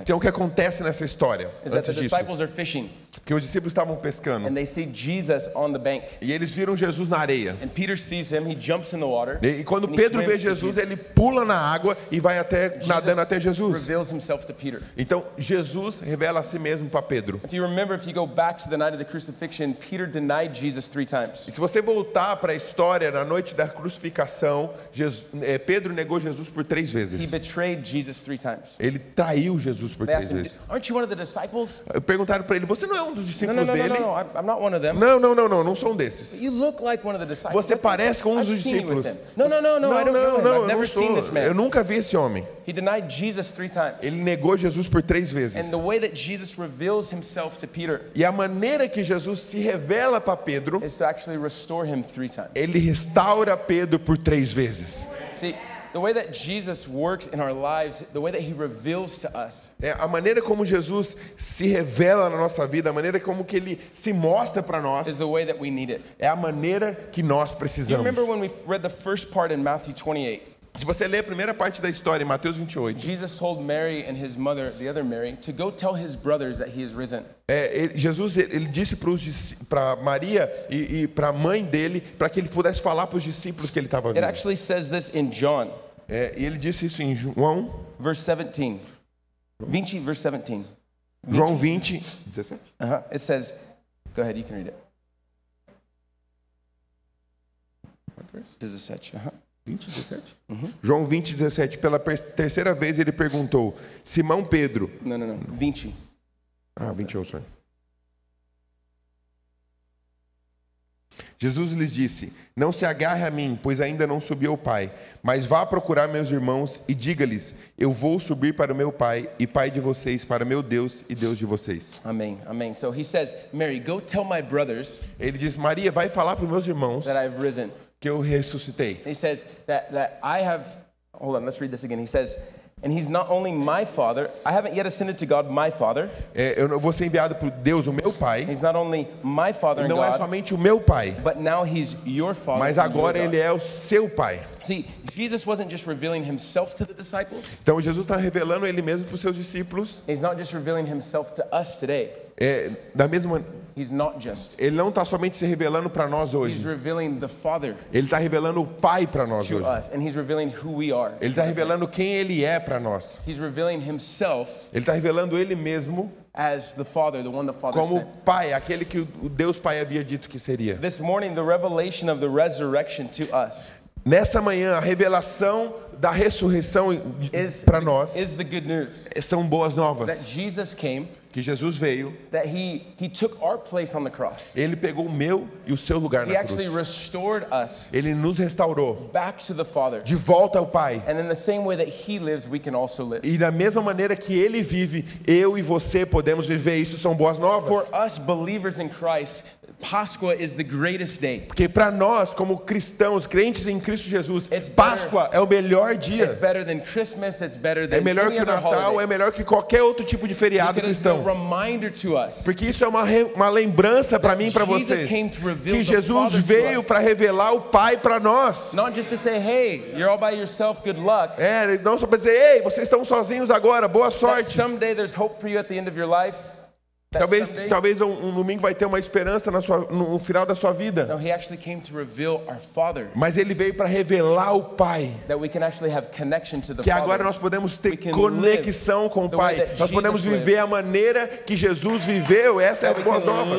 Speaker 3: Então o que acontece nessa história
Speaker 2: is that the
Speaker 3: disso?
Speaker 2: disciples are fishing
Speaker 3: Que os discípulos estavam pescando
Speaker 2: and they see Jesus on the bank.
Speaker 3: e eles viram Jesus na areia.
Speaker 2: And Peter sees him, he jumps in the water.
Speaker 3: E, e quando
Speaker 2: and he
Speaker 3: Pedro vê Jesus,
Speaker 2: Jesus.
Speaker 3: ele pula na água e vai até nadando até Jesus.
Speaker 2: reveals himself to Peter.
Speaker 3: Então Jesus revela a si mesmo para Pedro.
Speaker 2: If you remember, if you go back to the night of the crucifixion, Peter denied Jesus three times.
Speaker 3: E se você voltar para a história, na noite da crucificação, Jesus- é, Pedro negou Jesus por três
Speaker 2: He
Speaker 3: vezes.
Speaker 2: betrayed Jesus three times.
Speaker 3: Ele traiu Jesus por
Speaker 2: They
Speaker 3: três
Speaker 2: him,
Speaker 3: vezes.
Speaker 2: Aren't you one of the disciples?
Speaker 3: Perguntaram para ele: Você não é um dos
Speaker 2: No,
Speaker 3: discípulos
Speaker 2: no, no, no,
Speaker 3: dele?
Speaker 2: no, no. I'm- I'm not one of them.
Speaker 3: Não, não, não, não, não sou um desses.
Speaker 2: You look like one of the disciples.
Speaker 3: Você parece com um
Speaker 2: I've
Speaker 3: dos
Speaker 2: seen you with
Speaker 3: discípulos.
Speaker 2: him. No, no, no, no. I
Speaker 3: Não,
Speaker 2: don't know
Speaker 3: não,
Speaker 2: him.
Speaker 3: não,
Speaker 2: I've
Speaker 3: eu
Speaker 2: never
Speaker 3: não
Speaker 2: seen this
Speaker 3: sou.
Speaker 2: man.
Speaker 3: Eu nunca vi esse homem.
Speaker 2: He denied Jesus three times.
Speaker 3: Ele negou Jesus por três vezes.
Speaker 2: And the way that Jesus reveals himself to Peter
Speaker 3: E a maneira que Jesus se revela para Pedro,
Speaker 2: is to actually restore him three times.
Speaker 3: ele restaura Pedro por três vezes.
Speaker 2: See, the way that Jesus works in our lives, the way that he reveals to us,
Speaker 3: É a maneira como Jesus se revela na nossa vida, a maneira como que ele se mostra para nós,
Speaker 2: is the way that we need it.
Speaker 3: é a maneira que nós
Speaker 2: Do you
Speaker 3: precisamos.
Speaker 2: remember when we read the first part in Matthew 28?
Speaker 3: Se você ler a primeira parte da história, em Mateus 28,
Speaker 2: Jesus told Mary and his mother, the other Mary, to go tell his brothers that he is risen.
Speaker 3: é, ele- Jesus ele disse para Maria e, e para a mãe dele, para que ele pudesse falar para os discípulos que ele estava
Speaker 2: It
Speaker 3: vivo.
Speaker 2: actually says this in John,
Speaker 3: É, e ele disse isso em João,
Speaker 2: verse 17. 20, verse 17.
Speaker 3: João 20, 17.
Speaker 2: Uh-huh. It says, go ahead, you can read it. 17. Uh-huh.
Speaker 3: 20, 17? João 20, 17. Pela terceira vez ele perguntou: Simão Pedro.
Speaker 2: No, no, no. 20.
Speaker 3: Ah, 21, sorry. Jesus lhes disse: Não se agarre a mim, pois ainda não subi ao Pai. Mas vá procurar meus irmãos e diga-lhes: Eu vou subir para o meu Pai e Pai de vocês, para meu Deus e Deus de vocês.
Speaker 2: Amen. Amen. So he says, Mary, go tell my brothers
Speaker 3: Ele diz: Maria, vai falar para os meus irmãos
Speaker 2: that I've risen.
Speaker 3: Que eu ressuscitei.
Speaker 2: He says that, that I have, hold on, let's read this again. He says, and he's not only my father, I haven't yet ascended to God, my father.
Speaker 3: É, eu não- vou ser enviado por Deus, o meu Pai.
Speaker 2: He's not only my father
Speaker 3: Não é
Speaker 2: God,
Speaker 3: somente o meu Pai,
Speaker 2: but now he's your father.
Speaker 3: mas agora
Speaker 2: God.
Speaker 3: ele é o seu Pai.
Speaker 2: See, Jesus wasn't just revealing himself to the disciples,
Speaker 3: Então Jesus está revelando ele mesmo para os seus discípulos.
Speaker 2: he's not just revealing himself to us today.
Speaker 3: É, da mesma,
Speaker 2: He's not just.
Speaker 3: ele não está somente se revelando para nós
Speaker 2: He's
Speaker 3: hoje.
Speaker 2: revealing the Father
Speaker 3: Ele está revelando o Pai para nós
Speaker 2: to
Speaker 3: hoje.
Speaker 2: us, and he's revealing who we are.
Speaker 3: Ele está revelando quem ele é para nós.
Speaker 2: He's revealing himself
Speaker 3: Ele está revelando ele mesmo
Speaker 2: as the Father, the one the Father
Speaker 3: como
Speaker 2: sent.
Speaker 3: Pai, aquele que o o Deus Pai havia dito que seria.
Speaker 2: This morning, the revelation of the resurrection to us
Speaker 3: Nessa manhã, a revelação da ressurreição
Speaker 2: is,
Speaker 3: para nós
Speaker 2: is the good news
Speaker 3: são boas
Speaker 2: that
Speaker 3: novas.
Speaker 2: Jesus came,
Speaker 3: Que Jesus veio,
Speaker 2: that he, he took our place on the cross.
Speaker 3: ele pegou o meu e o seu lugar
Speaker 2: He
Speaker 3: na
Speaker 2: actually
Speaker 3: cruz.
Speaker 2: restored us
Speaker 3: Ele nos restaurou
Speaker 2: back to the Father.
Speaker 3: de volta ao Pai.
Speaker 2: And in the same way that he lives, we can also live.
Speaker 3: E da mesma maneira que ele vive, eu e você podemos viver isso, são boas
Speaker 2: For
Speaker 3: novas.
Speaker 2: us believers in Christ, Pascua is the greatest day.
Speaker 3: Porque para nós, como cristãos, crentes em Cristo Jesus,
Speaker 2: It's better-
Speaker 3: Páscoa é o melhor melhor
Speaker 2: It's
Speaker 3: dia.
Speaker 2: better than Christmas. It's better than
Speaker 3: É melhor que o Natal,
Speaker 2: holiday.
Speaker 3: é melhor que qualquer outro tipo de feriado
Speaker 2: Because it's a
Speaker 3: cristão. Porque isso é uma, uma lembrança para mim e para vocês.
Speaker 2: came to reveal
Speaker 3: Que Jesus veio para revelar o Pai para nós.
Speaker 2: not just to say, "Hey, you're all by yourself. Good luck."
Speaker 3: É, não só para dizer, ei, vocês estão sozinhos agora, boa
Speaker 2: That
Speaker 3: sorte.
Speaker 2: someday there's hope for you at the end of your life.
Speaker 3: Talvez, talvez um, um domingo vai ter uma esperança sua- no, final da sua vida. Mas ele veio para revelar o Pai.
Speaker 2: That we can actually have connection to the
Speaker 3: Que
Speaker 2: Father.
Speaker 3: agora nós podemos ter conexão com o Pai. Nós podemos viver a maneira que Jesus viveu. Essa é a boa nova.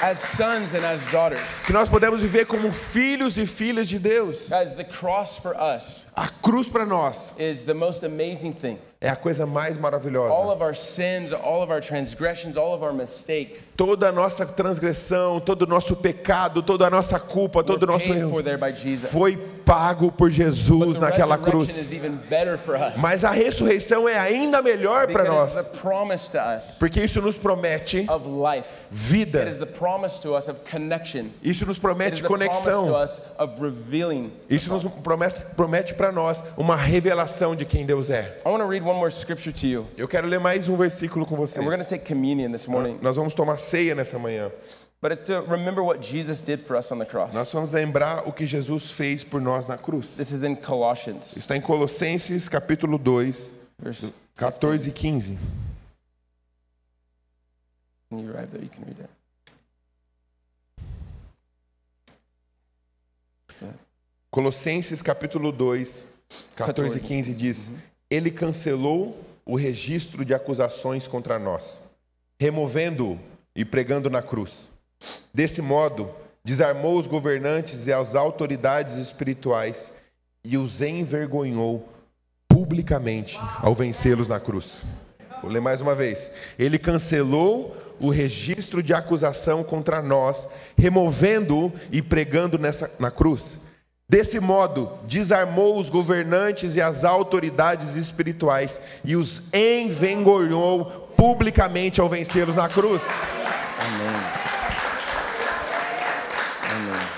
Speaker 2: as sons and as daughters.
Speaker 3: Que nós podemos viver como filhos e filhas de Deus.
Speaker 2: Guys, the cross for us
Speaker 3: A cruz para nós
Speaker 2: is the most amazing thing.
Speaker 3: é a coisa mais
Speaker 2: All
Speaker 3: maravilhosa.
Speaker 2: of our sins, all of our transgressions, all of our mistakes
Speaker 3: Toda a nossa transgressão, todo o nosso pecado, toda a nossa culpa, todo o nosso erro foi pago por Jesus naquela cruz. Mas a ressurreição é ainda melhor para nós, porque isso nos promete vida.
Speaker 2: the promise to us of connection.
Speaker 3: Isso nos promete conexão. Isso nos promete, promete para nós uma revelação de quem Deus é.
Speaker 2: I want to read one more scripture to you.
Speaker 3: Eu quero ler mais um versículo com vocês.
Speaker 2: And we're going to take communion this morning.
Speaker 3: Nós vamos tomar ceia nessa manhã.
Speaker 2: But it's to remember what Jesus did for us on the cross.
Speaker 3: Nós vamos lembrar o que Jesus fez por nós na cruz.
Speaker 2: This is in Colossians,
Speaker 3: Está em Colossenses capítulo 2,
Speaker 2: verse
Speaker 3: 14 e 15.
Speaker 2: When you arrive there, you can read it.
Speaker 3: Colossenses capítulo 2, 14 e 15 diz: Ele cancelou o registro de acusações contra nós, removendo-o e pregando na cruz. Desse modo, desarmou os governantes e as autoridades espirituais e os envergonhou publicamente ao vencê-los na cruz. Vou ler mais uma vez. Ele cancelou o registro de acusação contra nós, removendo-o e pregando nessa, na cruz. Desse modo, desarmou os governantes e as autoridades espirituais e os envergonhou publicamente ao vencê-los na cruz.
Speaker 2: Amen. Amen.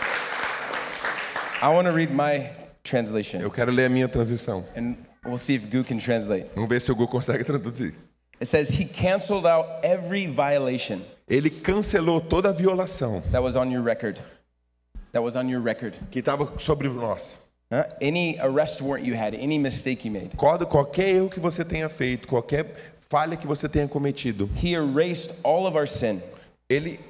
Speaker 2: I want to read my translation,
Speaker 3: Eu quero ler a minha transição.
Speaker 2: and we'll see if Gu can translate.
Speaker 3: Vamos ver se o Gu consegue traduzir.
Speaker 2: It says, He canceled out every violation
Speaker 3: Ele cancelou toda a violação
Speaker 2: that was on your record. That was on your record.
Speaker 3: que estava sobre nós.
Speaker 2: Huh? Any arrest warrant you had, any mistake you made.
Speaker 3: Qual- Qualquer erro que você tenha feito, qualquer falha que você tenha cometido,
Speaker 2: He erased all of our sin.
Speaker 3: ele,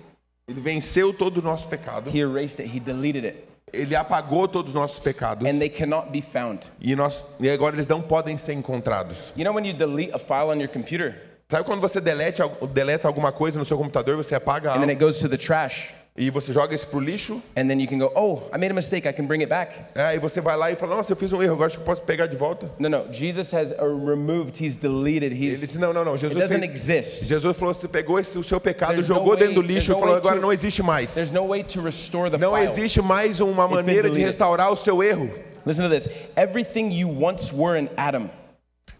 Speaker 3: ele venceu todo o nosso pecado,
Speaker 2: He erased it. He deleted it.
Speaker 3: ele apagou todos os nossos pecados
Speaker 2: And they cannot be found.
Speaker 3: e, nós, e agora eles não podem ser encontrados.
Speaker 2: You know when you delete a file on your computer
Speaker 3: Sabe quando você delete, deleta alguma coisa no seu computador, você apaga
Speaker 2: and then
Speaker 3: algo
Speaker 2: it goes to the trash?
Speaker 3: E você joga isso pro lixo?
Speaker 2: And then you can go, oh, I made a mistake. I can bring it back.
Speaker 3: É, e você vai lá e fala, nossa, eu fiz um erro, agora acho que posso pegar de volta?
Speaker 2: No, no. Jesus has uh, removed. He's deleted.
Speaker 3: Ele
Speaker 2: He's.
Speaker 3: disse, não, não, não,
Speaker 2: It
Speaker 3: Jesus,
Speaker 2: doesn't
Speaker 3: fez,
Speaker 2: exist.
Speaker 3: Jesus falou, você pegou esse, o seu pecado,
Speaker 2: There's no
Speaker 3: jogou
Speaker 2: way-
Speaker 3: dentro do lixo e falou,
Speaker 2: way
Speaker 3: agora
Speaker 2: to-
Speaker 3: não existe mais.
Speaker 2: There's no way to restore the
Speaker 3: Não
Speaker 2: file.
Speaker 3: existe mais uma maneira de restaurar o seu erro.
Speaker 2: Listen to this. Everything you once were in Adam.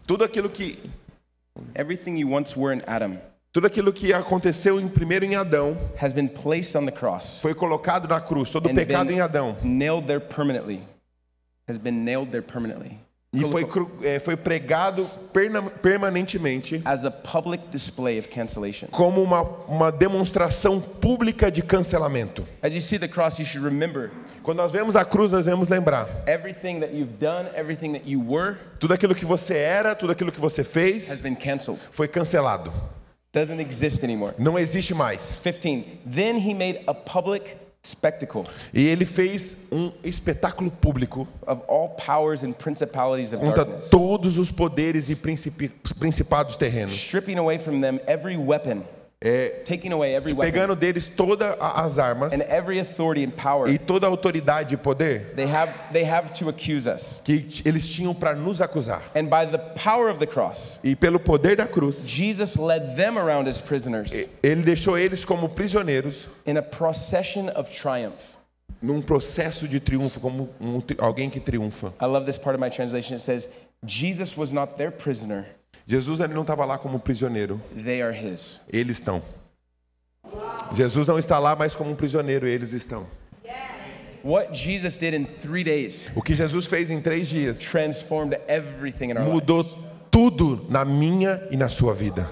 Speaker 3: Tudo aquilo que
Speaker 2: Everything you once were in Adam
Speaker 3: tudo aquilo que aconteceu em primeiro em Adão foi colocado na cruz, todo o pecado em Adão. E foi, foi pregado permanentemente como uma, uma demonstração pública de cancelamento.
Speaker 2: As you see the cross, you should remember
Speaker 3: Quando nós vemos a cruz, nós vemos lembrar
Speaker 2: everything that you've done, everything that you were,
Speaker 3: tudo aquilo que você era, tudo aquilo que você fez, foi cancelado.
Speaker 2: Doesn't exist anymore.
Speaker 3: Não existe mais.
Speaker 2: 15. Then he made a public spectacle
Speaker 3: E ele fez um espetáculo público
Speaker 2: of all powers and principalities of
Speaker 3: contra
Speaker 2: darkness,
Speaker 3: todos os poderes e principados terrenos,
Speaker 2: stripping away from them every weapon,
Speaker 3: É,
Speaker 2: taking away every weapon,
Speaker 3: pegando deles todas as armas
Speaker 2: and every authority and power
Speaker 3: e toda a autoridade e poder
Speaker 2: they have, they have to accuse us.
Speaker 3: que eles tinham para nos acusar.
Speaker 2: And by the power of the cross,
Speaker 3: E pelo poder da cruz,
Speaker 2: Jesus led them around as prisoners
Speaker 3: ele deixou eles como prisioneiros
Speaker 2: in a procession of triumph.
Speaker 3: num processo de triunfo, como um alguém que triunfa.
Speaker 2: I love this part of my translation. It says, Jesus was not their prisoner,
Speaker 3: Jesus ele não estava lá como prisioneiro,
Speaker 2: they are his.
Speaker 3: eles estão. Jesus não está lá mais como um prisioneiro, eles estão.
Speaker 2: What Jesus did in three days
Speaker 3: O que Jesus fez em três dias
Speaker 2: transformed everything in our lives.
Speaker 3: mudou tudo na minha e na sua vida.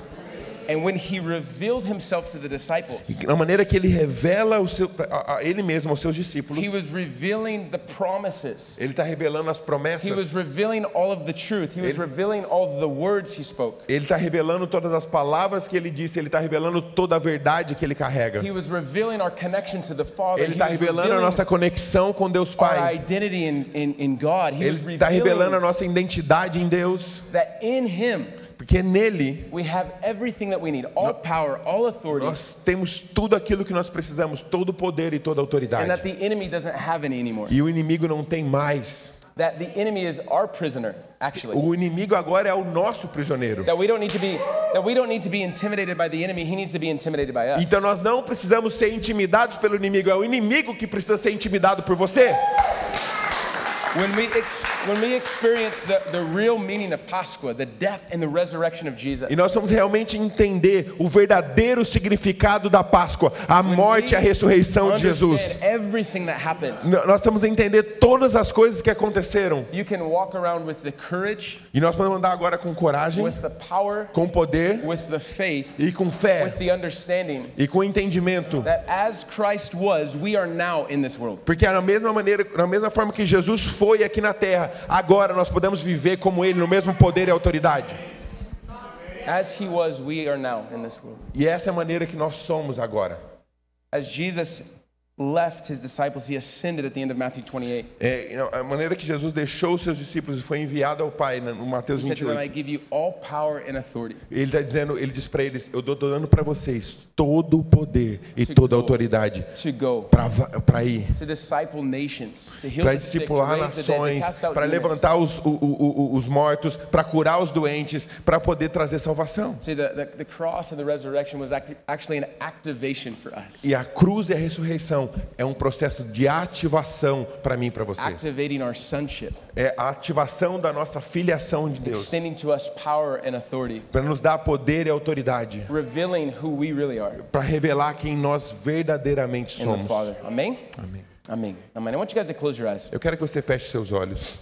Speaker 2: And when he revealed himself to the disciples,
Speaker 3: Na maneira que ele revela seu, a, a ele mesmo aos seus discípulos,
Speaker 2: he was revealing the promises.
Speaker 3: ele está revelando as promessas,
Speaker 2: revealing all of the truth. He was
Speaker 3: Ele-
Speaker 2: revealing all of the words he spoke.
Speaker 3: ele está revelando todas as palavras que ele disse, ele está revelando toda a verdade que ele carrega.
Speaker 2: He was revealing our connection to the Father.
Speaker 3: Ele está revelando a nossa conexão com Deus
Speaker 2: our
Speaker 3: Pai. Ele está revelando a nossa identidade em Deus,
Speaker 2: that in Him
Speaker 3: porque nele
Speaker 2: we have everything that we need all power, all authority,
Speaker 3: nós temos tudo aquilo que nós precisamos, todo o poder e toda a
Speaker 2: and that
Speaker 3: autoridade.
Speaker 2: the enemy doesn't have any anymore.
Speaker 3: E o inimigo não tem mais.
Speaker 2: That the enemy is our prisoner, actually.
Speaker 3: O inimigo agora é o nosso prisioneiro.
Speaker 2: That we don't need to be that we don't need to be intimidated by the enemy. He needs to be intimidated by us.
Speaker 3: Então nós não precisamos ser intimidados pelo inimigo, é o inimigo que precisa ser intimidado por você.
Speaker 2: When we ex- when we experience the, the real meaning of Pascha, the death and the resurrection of Jesus,
Speaker 3: E nós vamos realmente entender o verdadeiro significado da Páscoa, a morte e a ressurreição de Jesus.
Speaker 2: understand everything that happened.
Speaker 3: N- Nós vamos entender todas as coisas que aconteceram.
Speaker 2: You can walk around with the courage,
Speaker 3: E nós vamos andar agora com coragem,
Speaker 2: with the power,
Speaker 3: com poder
Speaker 2: with the faith,
Speaker 3: e com fé
Speaker 2: with the understanding
Speaker 3: e com entendimento.
Speaker 2: that as Christ was, we are now in this world.
Speaker 3: Porque na mesma maneira, na mesma forma que Jesus foi aqui na terra, agora nós podemos viver como ele no mesmo poder e autoridade.
Speaker 2: As he was, we are now in this world.
Speaker 3: E essa é a maneira que nós somos agora.
Speaker 2: As Jesus left his disciples, he ascended at the end of Matthew 28.
Speaker 3: É, e a maneira que Jesus deixou os seus discípulos e foi enviado ao Pai né, no Mateus
Speaker 2: He said to them, I
Speaker 3: 28.
Speaker 2: give you all power and authority
Speaker 3: Ele está dizendo, ele diz para eles: Eu estou dando para vocês todo o poder e
Speaker 2: To
Speaker 3: toda a autoridade para ir,
Speaker 2: to disciple nations, to heal
Speaker 3: para discipular nações, para levantar os, o- o- os mortos, para curar os doentes, para poder trazer salvação.
Speaker 2: See, the, the, the cross and the resurrection was acti- actually an activation for us,
Speaker 3: E a cruz e a ressurreição é um processo de ativação para mim e para você.
Speaker 2: activating our sonship,
Speaker 3: É a ativação da nossa filiação de Deus,
Speaker 2: extending to us power and authority,
Speaker 3: para nos dar poder e autoridade,
Speaker 2: revealing who we really are
Speaker 3: para revelar quem nós verdadeiramente somos.
Speaker 2: Amen?
Speaker 3: Amém.
Speaker 2: Amen. Amen. I want you guys to close your eyes.
Speaker 3: Eu quero que você feche seus olhos.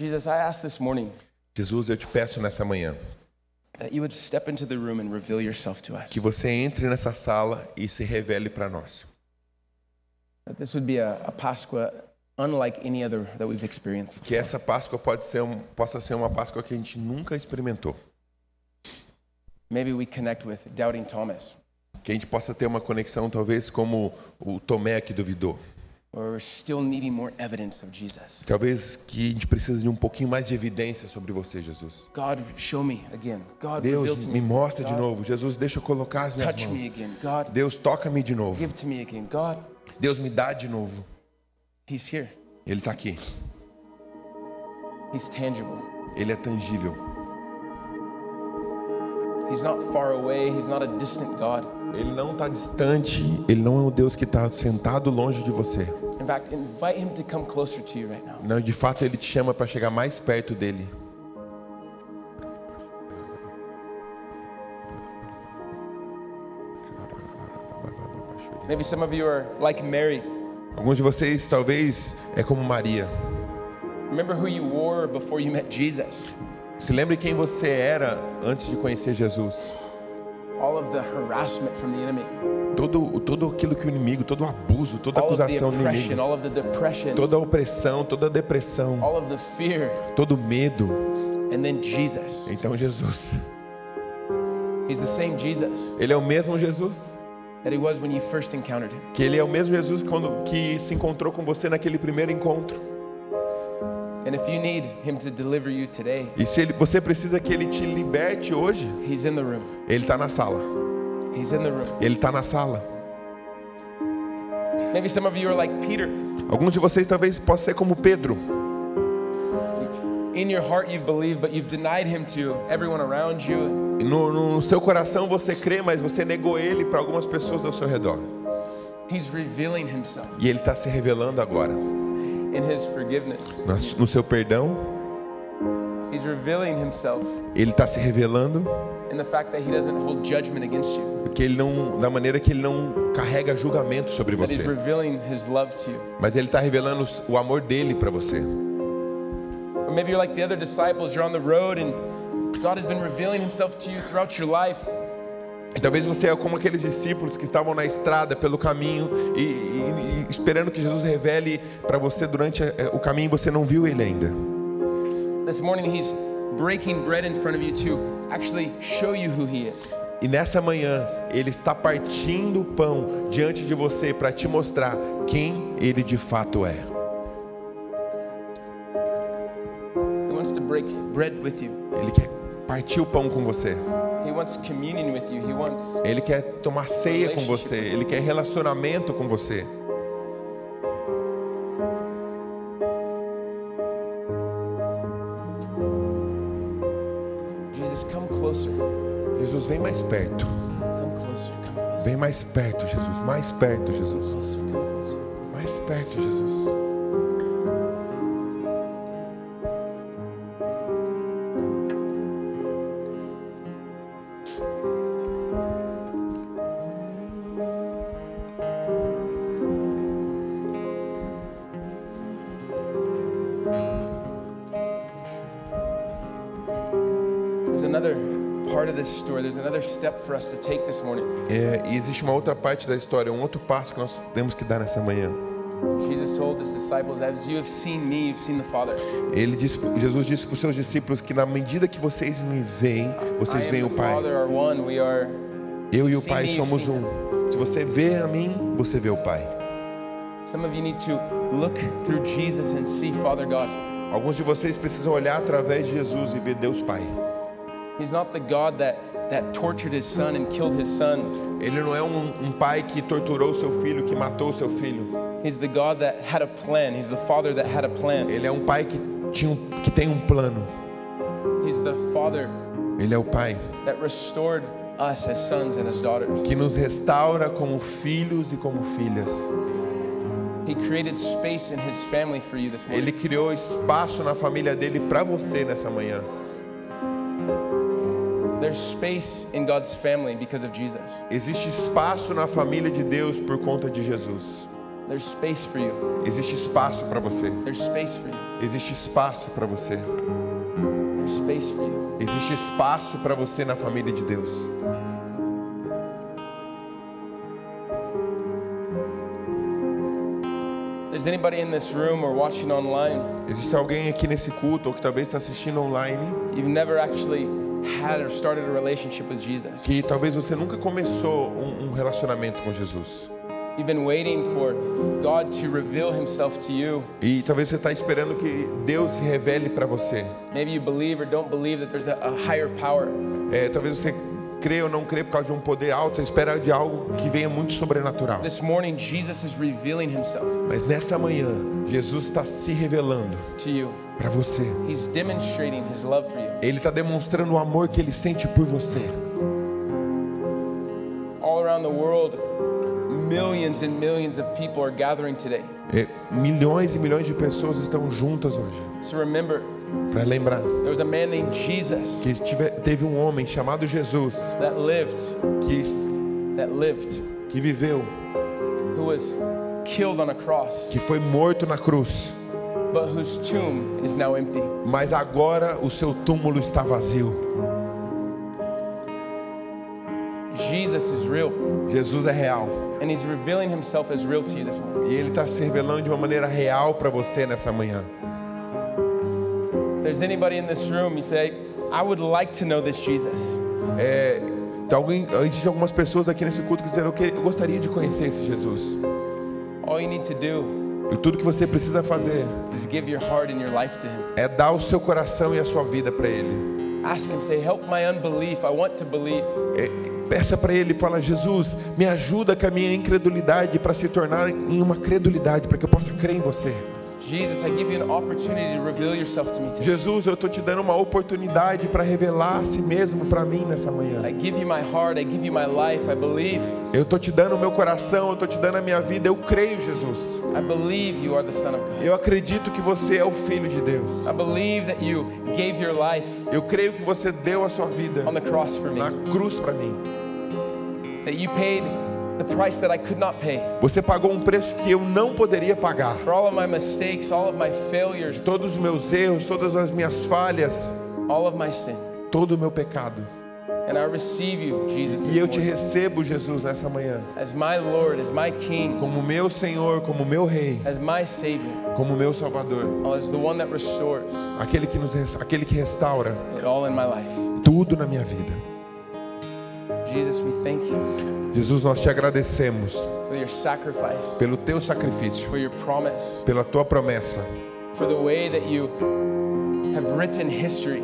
Speaker 2: Jesus, I ask this morning
Speaker 3: Jesus, eu te peço nessa manhã
Speaker 2: that you would step into the room and reveal yourself to us.
Speaker 3: que você entre nessa sala e se revele para nós.
Speaker 2: That this would be a, a Pascha unlike any other that we've experienced.
Speaker 3: Que essa Páscoa pode ser um, possa ser uma Páscoa que a gente nunca experimentou.
Speaker 2: Maybe we connect with doubting Thomas,
Speaker 3: Que a gente possa ter uma conexão, talvez, como o Tomé que duvidou.
Speaker 2: Or we're still needing more evidence of Jesus.
Speaker 3: Talvez que a gente precise de um pouquinho mais de evidência sobre você, Jesus.
Speaker 2: God, show me again. God, reveal
Speaker 3: Deus, me
Speaker 2: me.
Speaker 3: mostra de novo. Jesus, deixa eu colocar as minhas
Speaker 2: touch me
Speaker 3: mãos.
Speaker 2: again. God,
Speaker 3: Deus, toca-me de novo.
Speaker 2: give to me again. God,
Speaker 3: Deus, me dá de novo.
Speaker 2: He's here.
Speaker 3: Ele está aqui.
Speaker 2: He's tangible.
Speaker 3: Ele é tangível.
Speaker 2: He's not far away. He's not a distant God.
Speaker 3: Ele não está distante. Ele não é o Deus que está sentado longe de você.
Speaker 2: In fact, invite Him to come closer to you right now.
Speaker 3: Não, de fato, Ele te chama para chegar mais perto dele.
Speaker 2: Maybe some of you are like Mary.
Speaker 3: Alguns de vocês, talvez, é como Maria.
Speaker 2: Remember who you were before you met Jesus.
Speaker 3: Se lembre quem você era antes de conhecer Jesus.
Speaker 2: All of the harassment from the enemy,
Speaker 3: Todo, todo aquilo que o inimigo, todo o abuso, toda a
Speaker 2: all of the
Speaker 3: acusação do inimigo,
Speaker 2: all of the depression,
Speaker 3: toda a opressão, toda a depressão,
Speaker 2: all of the fear,
Speaker 3: todo o medo.
Speaker 2: and then Jesus.
Speaker 3: Então Jesus,
Speaker 2: He's the same Jesus
Speaker 3: ele é o mesmo Jesus,
Speaker 2: that He was when you first encountered Him.
Speaker 3: que ele é o mesmo Jesus quando que se encontrou com você naquele primeiro encontro.
Speaker 2: And if you need Him to deliver you today,
Speaker 3: E se ele, você precisa que ele te liberte hoje,
Speaker 2: He's in the room.
Speaker 3: ele está na sala.
Speaker 2: He's in the room.
Speaker 3: Ele está na sala.
Speaker 2: Maybe some of you are like Peter.
Speaker 3: Alguns de vocês talvez possam ser como Pedro.
Speaker 2: In your heart, you've believed, but you've denied Him to everyone around you.
Speaker 3: No, no seu coração você crê, mas você negou ele para algumas pessoas ao seu redor.
Speaker 2: He's revealing Himself
Speaker 3: E ele está se revelando agora.
Speaker 2: In His forgiveness.
Speaker 3: No- seu perdão, Ele está se revelando
Speaker 2: in the fact that he doesn't hold judgment against you.
Speaker 3: que ele não, da maneira que ele não carrega julgamento sobre você, mas ele está revelando o amor dele para você.
Speaker 2: Or maybe you're like the other disciples, you're on the road and God has been revealing himself to you throughout your life.
Speaker 3: E talvez você é como aqueles discípulos que estavam na estrada pelo caminho e, e- e esperando que Jesus revele para você durante eh, o caminho e você não viu ele ainda.
Speaker 2: This morning he's breaking bread in front of you to actually show you who he is.
Speaker 3: E nessa manhã ele está partindo o pão diante de você para te mostrar quem ele de fato é. Ele quer partir o pão com você. Ele quer tomar ceia com você. Ele quer relacionamento com você.
Speaker 2: Jesus,
Speaker 3: vem mais perto. Vem mais perto, Jesus. Mais perto, Jesus. Mais perto, Jesus. É, e existe uma outra parte da história, um outro passo que nós temos que dar nessa manhã.
Speaker 2: Jesus told his disciples, "As you have seen me, you've seen the Father.
Speaker 3: Ele disse, Jesus disse para os seus discípulos que na medida que vocês me veem, vocês veem o Pai.
Speaker 2: Father are one. We are."
Speaker 3: Eu e o Pai somos um. Se você vê a mim, você vê o Pai.
Speaker 2: Some of you need to look through Jesus and see Father God.
Speaker 3: Alguns de vocês precisam olhar através de Jesus e ver Deus Pai.
Speaker 2: He's not the God that that tortured his son and killed his son.
Speaker 3: Ele não é um, um pai que torturou seu filho, que matou seu filho.
Speaker 2: He's the God that had a plan. He's the Father that had a plan.
Speaker 3: Ele é um pai que, tinha um, que tem um plano.
Speaker 2: He's the Father
Speaker 3: Ele é o pai
Speaker 2: that restored us as sons and as daughters.
Speaker 3: que nos restaura como filhos e como filhas.
Speaker 2: He created space in his family for you this morning.
Speaker 3: Ele criou espaço na família dele para você nessa manhã. Existe espaço na família de Deus por conta de Jesus.
Speaker 2: There's space for you.
Speaker 3: Existe espaço para você.
Speaker 2: There's space for you.
Speaker 3: Existe espaço para você.
Speaker 2: There's space for you.
Speaker 3: Existe espaço para você na família de Deus.
Speaker 2: There's anybody in this room or watching online,
Speaker 3: Existe alguém aqui nesse culto ou que talvez está assistindo online
Speaker 2: you've never actually had or started a relationship with Jesus.
Speaker 3: que talvez você nunca começou um, um relacionamento com Jesus.
Speaker 2: You've been waiting for God to reveal himself to you.
Speaker 3: E talvez você está esperando que Deus se revele para você.
Speaker 2: Maybe you believe or don't believe that there's a, a higher power.
Speaker 3: É, talvez você crê ou não crê por causa de um poder alto, você espera de algo que venha muito sobrenatural.
Speaker 2: This morning, Jesus is revealing himself
Speaker 3: Mas nessa manhã, Jesus está se revelando
Speaker 2: to you.
Speaker 3: para você.
Speaker 2: He's demonstrating his love for you.
Speaker 3: Ele está demonstrando o amor que ele sente por você.
Speaker 2: All around the world, millions and millions of people are gathering today.
Speaker 3: É, milhões e milhões de pessoas estão juntas hoje
Speaker 2: So remember,
Speaker 3: para lembrar
Speaker 2: there was a man named Jesus
Speaker 3: que teve um homem chamado Jesus
Speaker 2: that lived,
Speaker 3: que,
Speaker 2: that lived,
Speaker 3: que viveu,
Speaker 2: who was killed on a cross,
Speaker 3: que foi morto na cruz,
Speaker 2: but whose tomb is now empty.
Speaker 3: mas agora o seu túmulo está vazio.
Speaker 2: Jesus is real,
Speaker 3: Jesus é real
Speaker 2: and he's revealing himself as real to you this morning.
Speaker 3: e ele está se revelando de uma maneira real para você nessa manhã.
Speaker 2: If there's anybody in this room, you say, I would like to know this Jesus.
Speaker 3: É, tem alguém, existe algumas pessoas aqui nesse culto que dizem eu, que- eu gostaria de conhecer esse Jesus.
Speaker 2: All you need to do
Speaker 3: E tudo que você precisa fazer
Speaker 2: is give your heart and your life to him.
Speaker 3: é dar o seu coração e a sua vida para Ele.
Speaker 2: Ask him, say, Help my unbelief. I want to believe.
Speaker 3: Peça para Ele, fala Jesus, me ajuda com a minha incredulidade para se tornar em uma credulidade, para que eu possa crer em você.
Speaker 2: Jesus, I give you an opportunity to reveal yourself to me today.
Speaker 3: Jesus, eu estou te dando uma oportunidade para revelar a si mesmo para mim nessa manhã.
Speaker 2: I give you my heart, I give you my life, I believe.
Speaker 3: Eu estou te dando o meu coração, eu estou te dando a minha vida. Eu creio, Jesus.
Speaker 2: I believe you are the Son of God.
Speaker 3: Eu acredito que você é o Filho de Deus.
Speaker 2: I believe that you gave your life
Speaker 3: Eu creio que você deu a sua vida
Speaker 2: on the cross for me.
Speaker 3: na cruz para mim.
Speaker 2: That you paid the price that I could not pay.
Speaker 3: Você pagou um preço que eu não poderia pagar.
Speaker 2: For all of my mistakes, all of my failures,
Speaker 3: Todos os meus erros, todas as minhas falhas,
Speaker 2: all of my sin.
Speaker 3: todo o meu pecado.
Speaker 2: And I receive you, Jesus,
Speaker 3: E eu te recebo, Jesus, nessa manhã,
Speaker 2: as my Lord, as my King,
Speaker 3: como meu Senhor, como meu Rei,
Speaker 2: as my Savior,
Speaker 3: como meu Salvador,
Speaker 2: as the one that restores
Speaker 3: aquele que nos aquele que restaura
Speaker 2: it all in my life.
Speaker 3: tudo na minha vida.
Speaker 2: Jesus, we thank you
Speaker 3: Jesus, nós te agradecemos
Speaker 2: for your sacrifice,
Speaker 3: pelo teu sacrifício,
Speaker 2: for your promise,
Speaker 3: pela tua promessa,
Speaker 2: for the way that you have written history,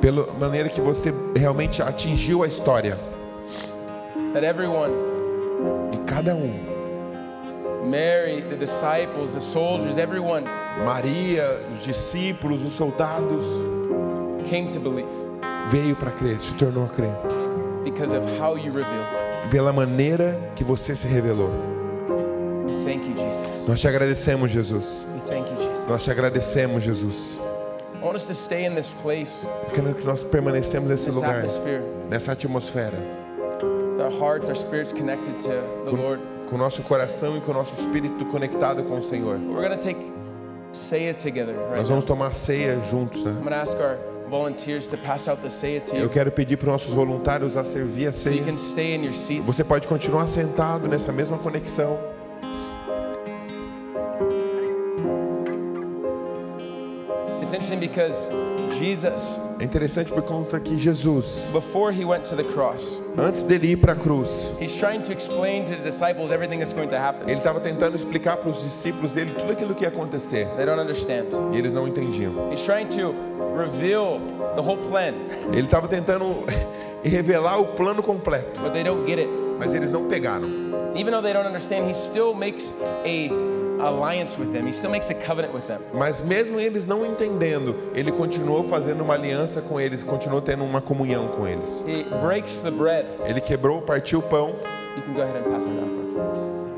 Speaker 3: pela maneira que você realmente atingiu a história. E cada um,
Speaker 2: Mary, the disciples, the soldiers, everyone
Speaker 3: Maria, os discípulos, os soldados,
Speaker 2: came to believe
Speaker 3: veio para crer, se tornou a crer.
Speaker 2: Because of how you revealed.
Speaker 3: Pela maneira que você se revelou.
Speaker 2: We thank you, Jesus.
Speaker 3: Nós te agradecemos, Jesus.
Speaker 2: We thank you, Jesus.
Speaker 3: Nós te agradecemos, Jesus.
Speaker 2: I want us to stay in this place,
Speaker 3: Eu quero que nós permanecemos nesse lugar,
Speaker 2: atmosphere,
Speaker 3: nessa atmosfera,
Speaker 2: with our hearts, our spirits connected to the Lord.
Speaker 3: com nosso coração e com nosso espírito conectado com o Senhor.
Speaker 2: We're going to take it together right
Speaker 3: Nós vamos tomar ceia juntos, né?
Speaker 2: I'm going to ask our
Speaker 3: Eu quero pedir para os nossos voluntários a servir a ceia. Você pode continuar sentado nessa mesma conexão.
Speaker 2: It's interesting because Jesus,
Speaker 3: É interessante por conta que Jesus,
Speaker 2: before he went to the cross,
Speaker 3: antes dele ir para a cruz,
Speaker 2: he's trying to explain to his disciples everything that's going to happen.
Speaker 3: ele estava tentando explicar para os discípulos dele tudo aquilo que ia acontecer.
Speaker 2: They don't understand.
Speaker 3: E eles não entendiam.
Speaker 2: He's trying to reveal the whole plan,
Speaker 3: Ele estava tentando <laughs> revelar o plano completo,
Speaker 2: but they don't get it.
Speaker 3: mas eles não pegaram.
Speaker 2: Even though they don't understand, he still makes a alliance with them. He still makes a covenant with them.
Speaker 3: Mas mesmo eles não entendendo, ele continuou fazendo uma aliança com eles, continuou tendo uma comunhão com eles.
Speaker 2: He breaks the bread.
Speaker 3: Ele quebrou, partiu o pão,
Speaker 2: You can go ahead and pass it out.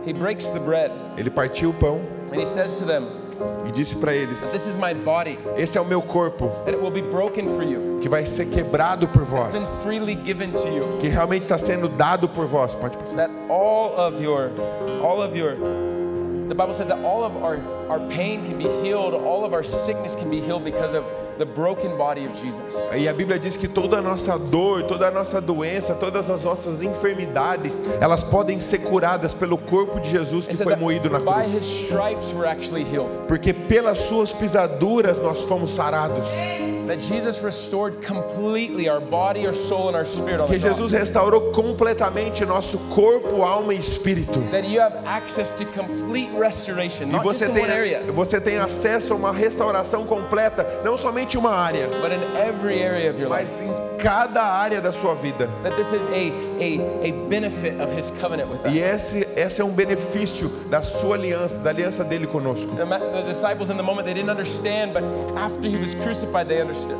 Speaker 2: He breaks the bread
Speaker 3: ele partiu o pão
Speaker 2: and he says to them,
Speaker 3: e disse para eles:
Speaker 2: This is my body,
Speaker 3: Esse é o meu corpo
Speaker 2: that it will be broken for you.
Speaker 3: que vai ser quebrado por vós,
Speaker 2: It's been freely given to you.
Speaker 3: que realmente está sendo dado por vós. Pode passar.
Speaker 2: That all of your, all of your, the Bible says that all of our, our pain can be healed, all of our sickness can be healed because of the broken body of Jesus.
Speaker 3: E a Bíblia diz que toda a nossa dor, toda a nossa doença, todas as nossas enfermidades, elas podem ser curadas pelo corpo de Jesus que foi moído na
Speaker 2: by
Speaker 3: cruz.
Speaker 2: his stripes we're actually healed.
Speaker 3: Porque pelas suas pisaduras nós fomos sarados.
Speaker 2: That Jesus restored completely our body, our soul, and our spirit on
Speaker 3: Que. Jesus restaurou completamente nosso corpo, alma e espírito. E você tem, você tem acesso a uma restauração completa, não somente uma área, mas em cada área da sua vida.
Speaker 2: That this is a, a, a benefit of his covenant with us.
Speaker 3: E esse, esse é um benefício da sua aliança, da aliança dele conosco.
Speaker 2: The, disciples in the moment they didn't understand, but after he was crucified, they understood.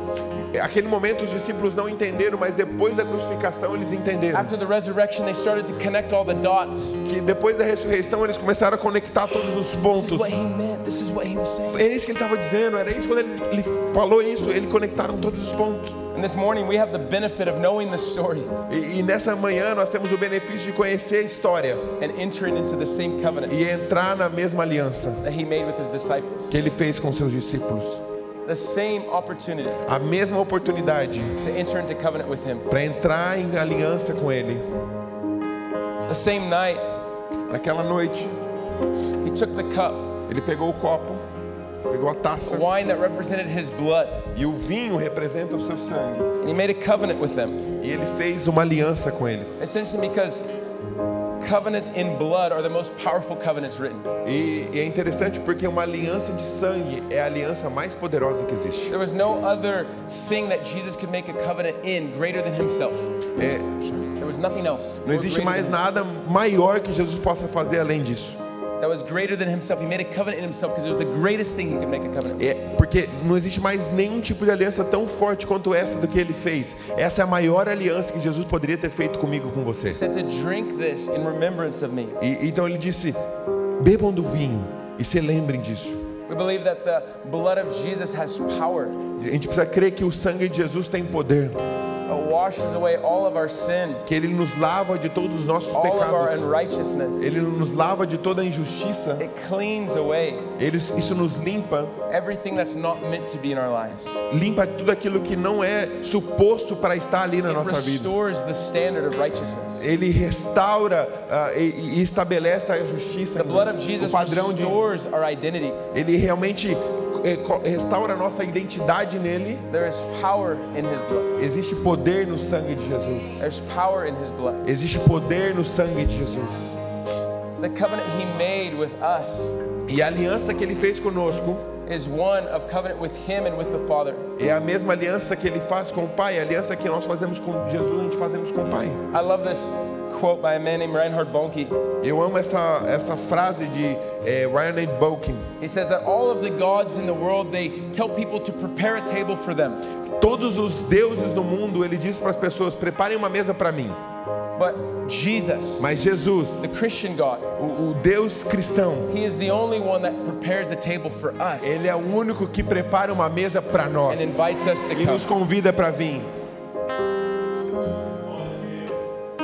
Speaker 3: Aquele momento os discípulos não entenderam, mas depois da crucificação eles entenderam.
Speaker 2: After the resurrection, they started to connect all the dots.
Speaker 3: Que depois da ressurreição eles começaram a conectar todos os
Speaker 2: This is
Speaker 3: pontos.
Speaker 2: what he meant. This is what he was saying.
Speaker 3: Era isso que ele estava dizendo, era isso quando ele, ele falou isso, ele conectaram todos os pontos.
Speaker 2: And this morning, we have the benefit of knowing the story
Speaker 3: E, e nessa manhã nós temos o benefício de conhecer a história
Speaker 2: and entering into the same covenant
Speaker 3: e entrar na mesma aliança
Speaker 2: that he made with his disciples.
Speaker 3: que ele fez com seus discípulos.
Speaker 2: The same opportunity
Speaker 3: A mesma oportunidade
Speaker 2: to enter into covenant with him.
Speaker 3: para entrar em aliança com ele.
Speaker 2: The same night,
Speaker 3: Naquela noite,
Speaker 2: he took the cup,
Speaker 3: ele pegou o copo, pegou a taça
Speaker 2: wine that represented his blood,
Speaker 3: e o vinho representa o seu sangue.
Speaker 2: and he made a covenant with them.
Speaker 3: E ele fez uma aliança com eles.
Speaker 2: Interesting because covenants in blood are the most powerful covenants written.
Speaker 3: E, e é interessante porque uma aliança de sangue é a aliança mais poderosa que existe.
Speaker 2: There was no other thing that Jesus could make a covenant in greater than himself.
Speaker 3: É,
Speaker 2: There was nothing else.
Speaker 3: não existe mais nada maior que Jesus possa fazer além disso.
Speaker 2: That was greater than himself. He made a covenant in himself because it was the greatest thing he could make a covenant.
Speaker 3: É, porque não existe mais nenhum tipo de aliança tão forte quanto essa do que ele fez. Essa é a maior aliança que Jesus poderia ter feito comigo com você.
Speaker 2: He said to drink this in remembrance of me.
Speaker 3: E, então ele disse: bebam do vinho e se lembrem disso.
Speaker 2: We believe that the blood of Jesus has power.
Speaker 3: A gente precisa crer que o sangue de Jesus tem poder,
Speaker 2: It washes away all of our sin,
Speaker 3: que ele nos lava de todos os nossos
Speaker 2: all of our
Speaker 3: pecados.
Speaker 2: unrighteousness.
Speaker 3: Ele nos lava de toda a injustiça.
Speaker 2: It cleans away
Speaker 3: Ele, isso nos limpa,
Speaker 2: everything that's not meant to be in our lives.
Speaker 3: limpa tudo aquilo que não é suposto para estar ali na
Speaker 2: It
Speaker 3: nossa vida.
Speaker 2: restores the standard of righteousness.
Speaker 3: Ele restaura ah, e, e estabelece a justiça,
Speaker 2: The blood of
Speaker 3: o
Speaker 2: Jesus
Speaker 3: padrão de.
Speaker 2: restores our identity.
Speaker 3: Ele realmente restaura a nossa identidade nele.
Speaker 2: There is power in his blood.
Speaker 3: Existe poder no sangue de Jesus.
Speaker 2: There's power in his blood.
Speaker 3: Existe poder no sangue de Jesus.
Speaker 2: The covenant he made with us
Speaker 3: E a aliança que ele fez conosco
Speaker 2: is one of covenant with him and with the Father.
Speaker 3: é a mesma aliança que ele faz com o Pai. A aliança que nós fazemos com Jesus, a gente fazemos com o Pai.
Speaker 2: I love this quote by a man named Reinhard Bonnke.
Speaker 3: Eu amo essa, essa frase de eh, Ryan Balkin.
Speaker 2: He says that all of the gods in the world they tell people to prepare a table for them.
Speaker 3: Todos os deuses do mundo, ele diz para as pessoas: preparem uma mesa para mim.
Speaker 2: But Jesus,
Speaker 3: Mas Jesus,
Speaker 2: the Christian God,
Speaker 3: o, o Deus cristão,
Speaker 2: he is the only one that prepares a table for us
Speaker 3: ele é o único que prepara uma mesa para nós
Speaker 2: and invites us to
Speaker 3: e nos convida para vir.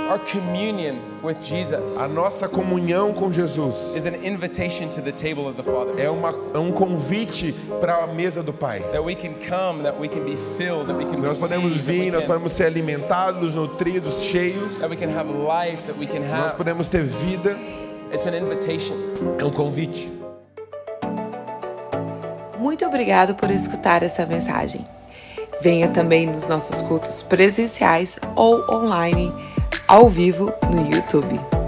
Speaker 2: Our communion with Jesus
Speaker 3: A nossa comunhão com Jesus
Speaker 2: is an invitation to the table of the Father.
Speaker 3: é, uma, é um convite para a mesa do Pai.
Speaker 2: That we can come, that we can be filled, that we can
Speaker 3: Nós podemos vir, nós podemos ser alimentados, nutridos, cheios.
Speaker 2: that we can have life, that we can
Speaker 3: Nós
Speaker 2: have.
Speaker 3: podemos ter vida.
Speaker 2: It's an invitation.
Speaker 3: É um convite.
Speaker 1: Muito obrigado por escutar essa mensagem. Venha também nos nossos cultos presenciais ou online, ao vivo no YouTube.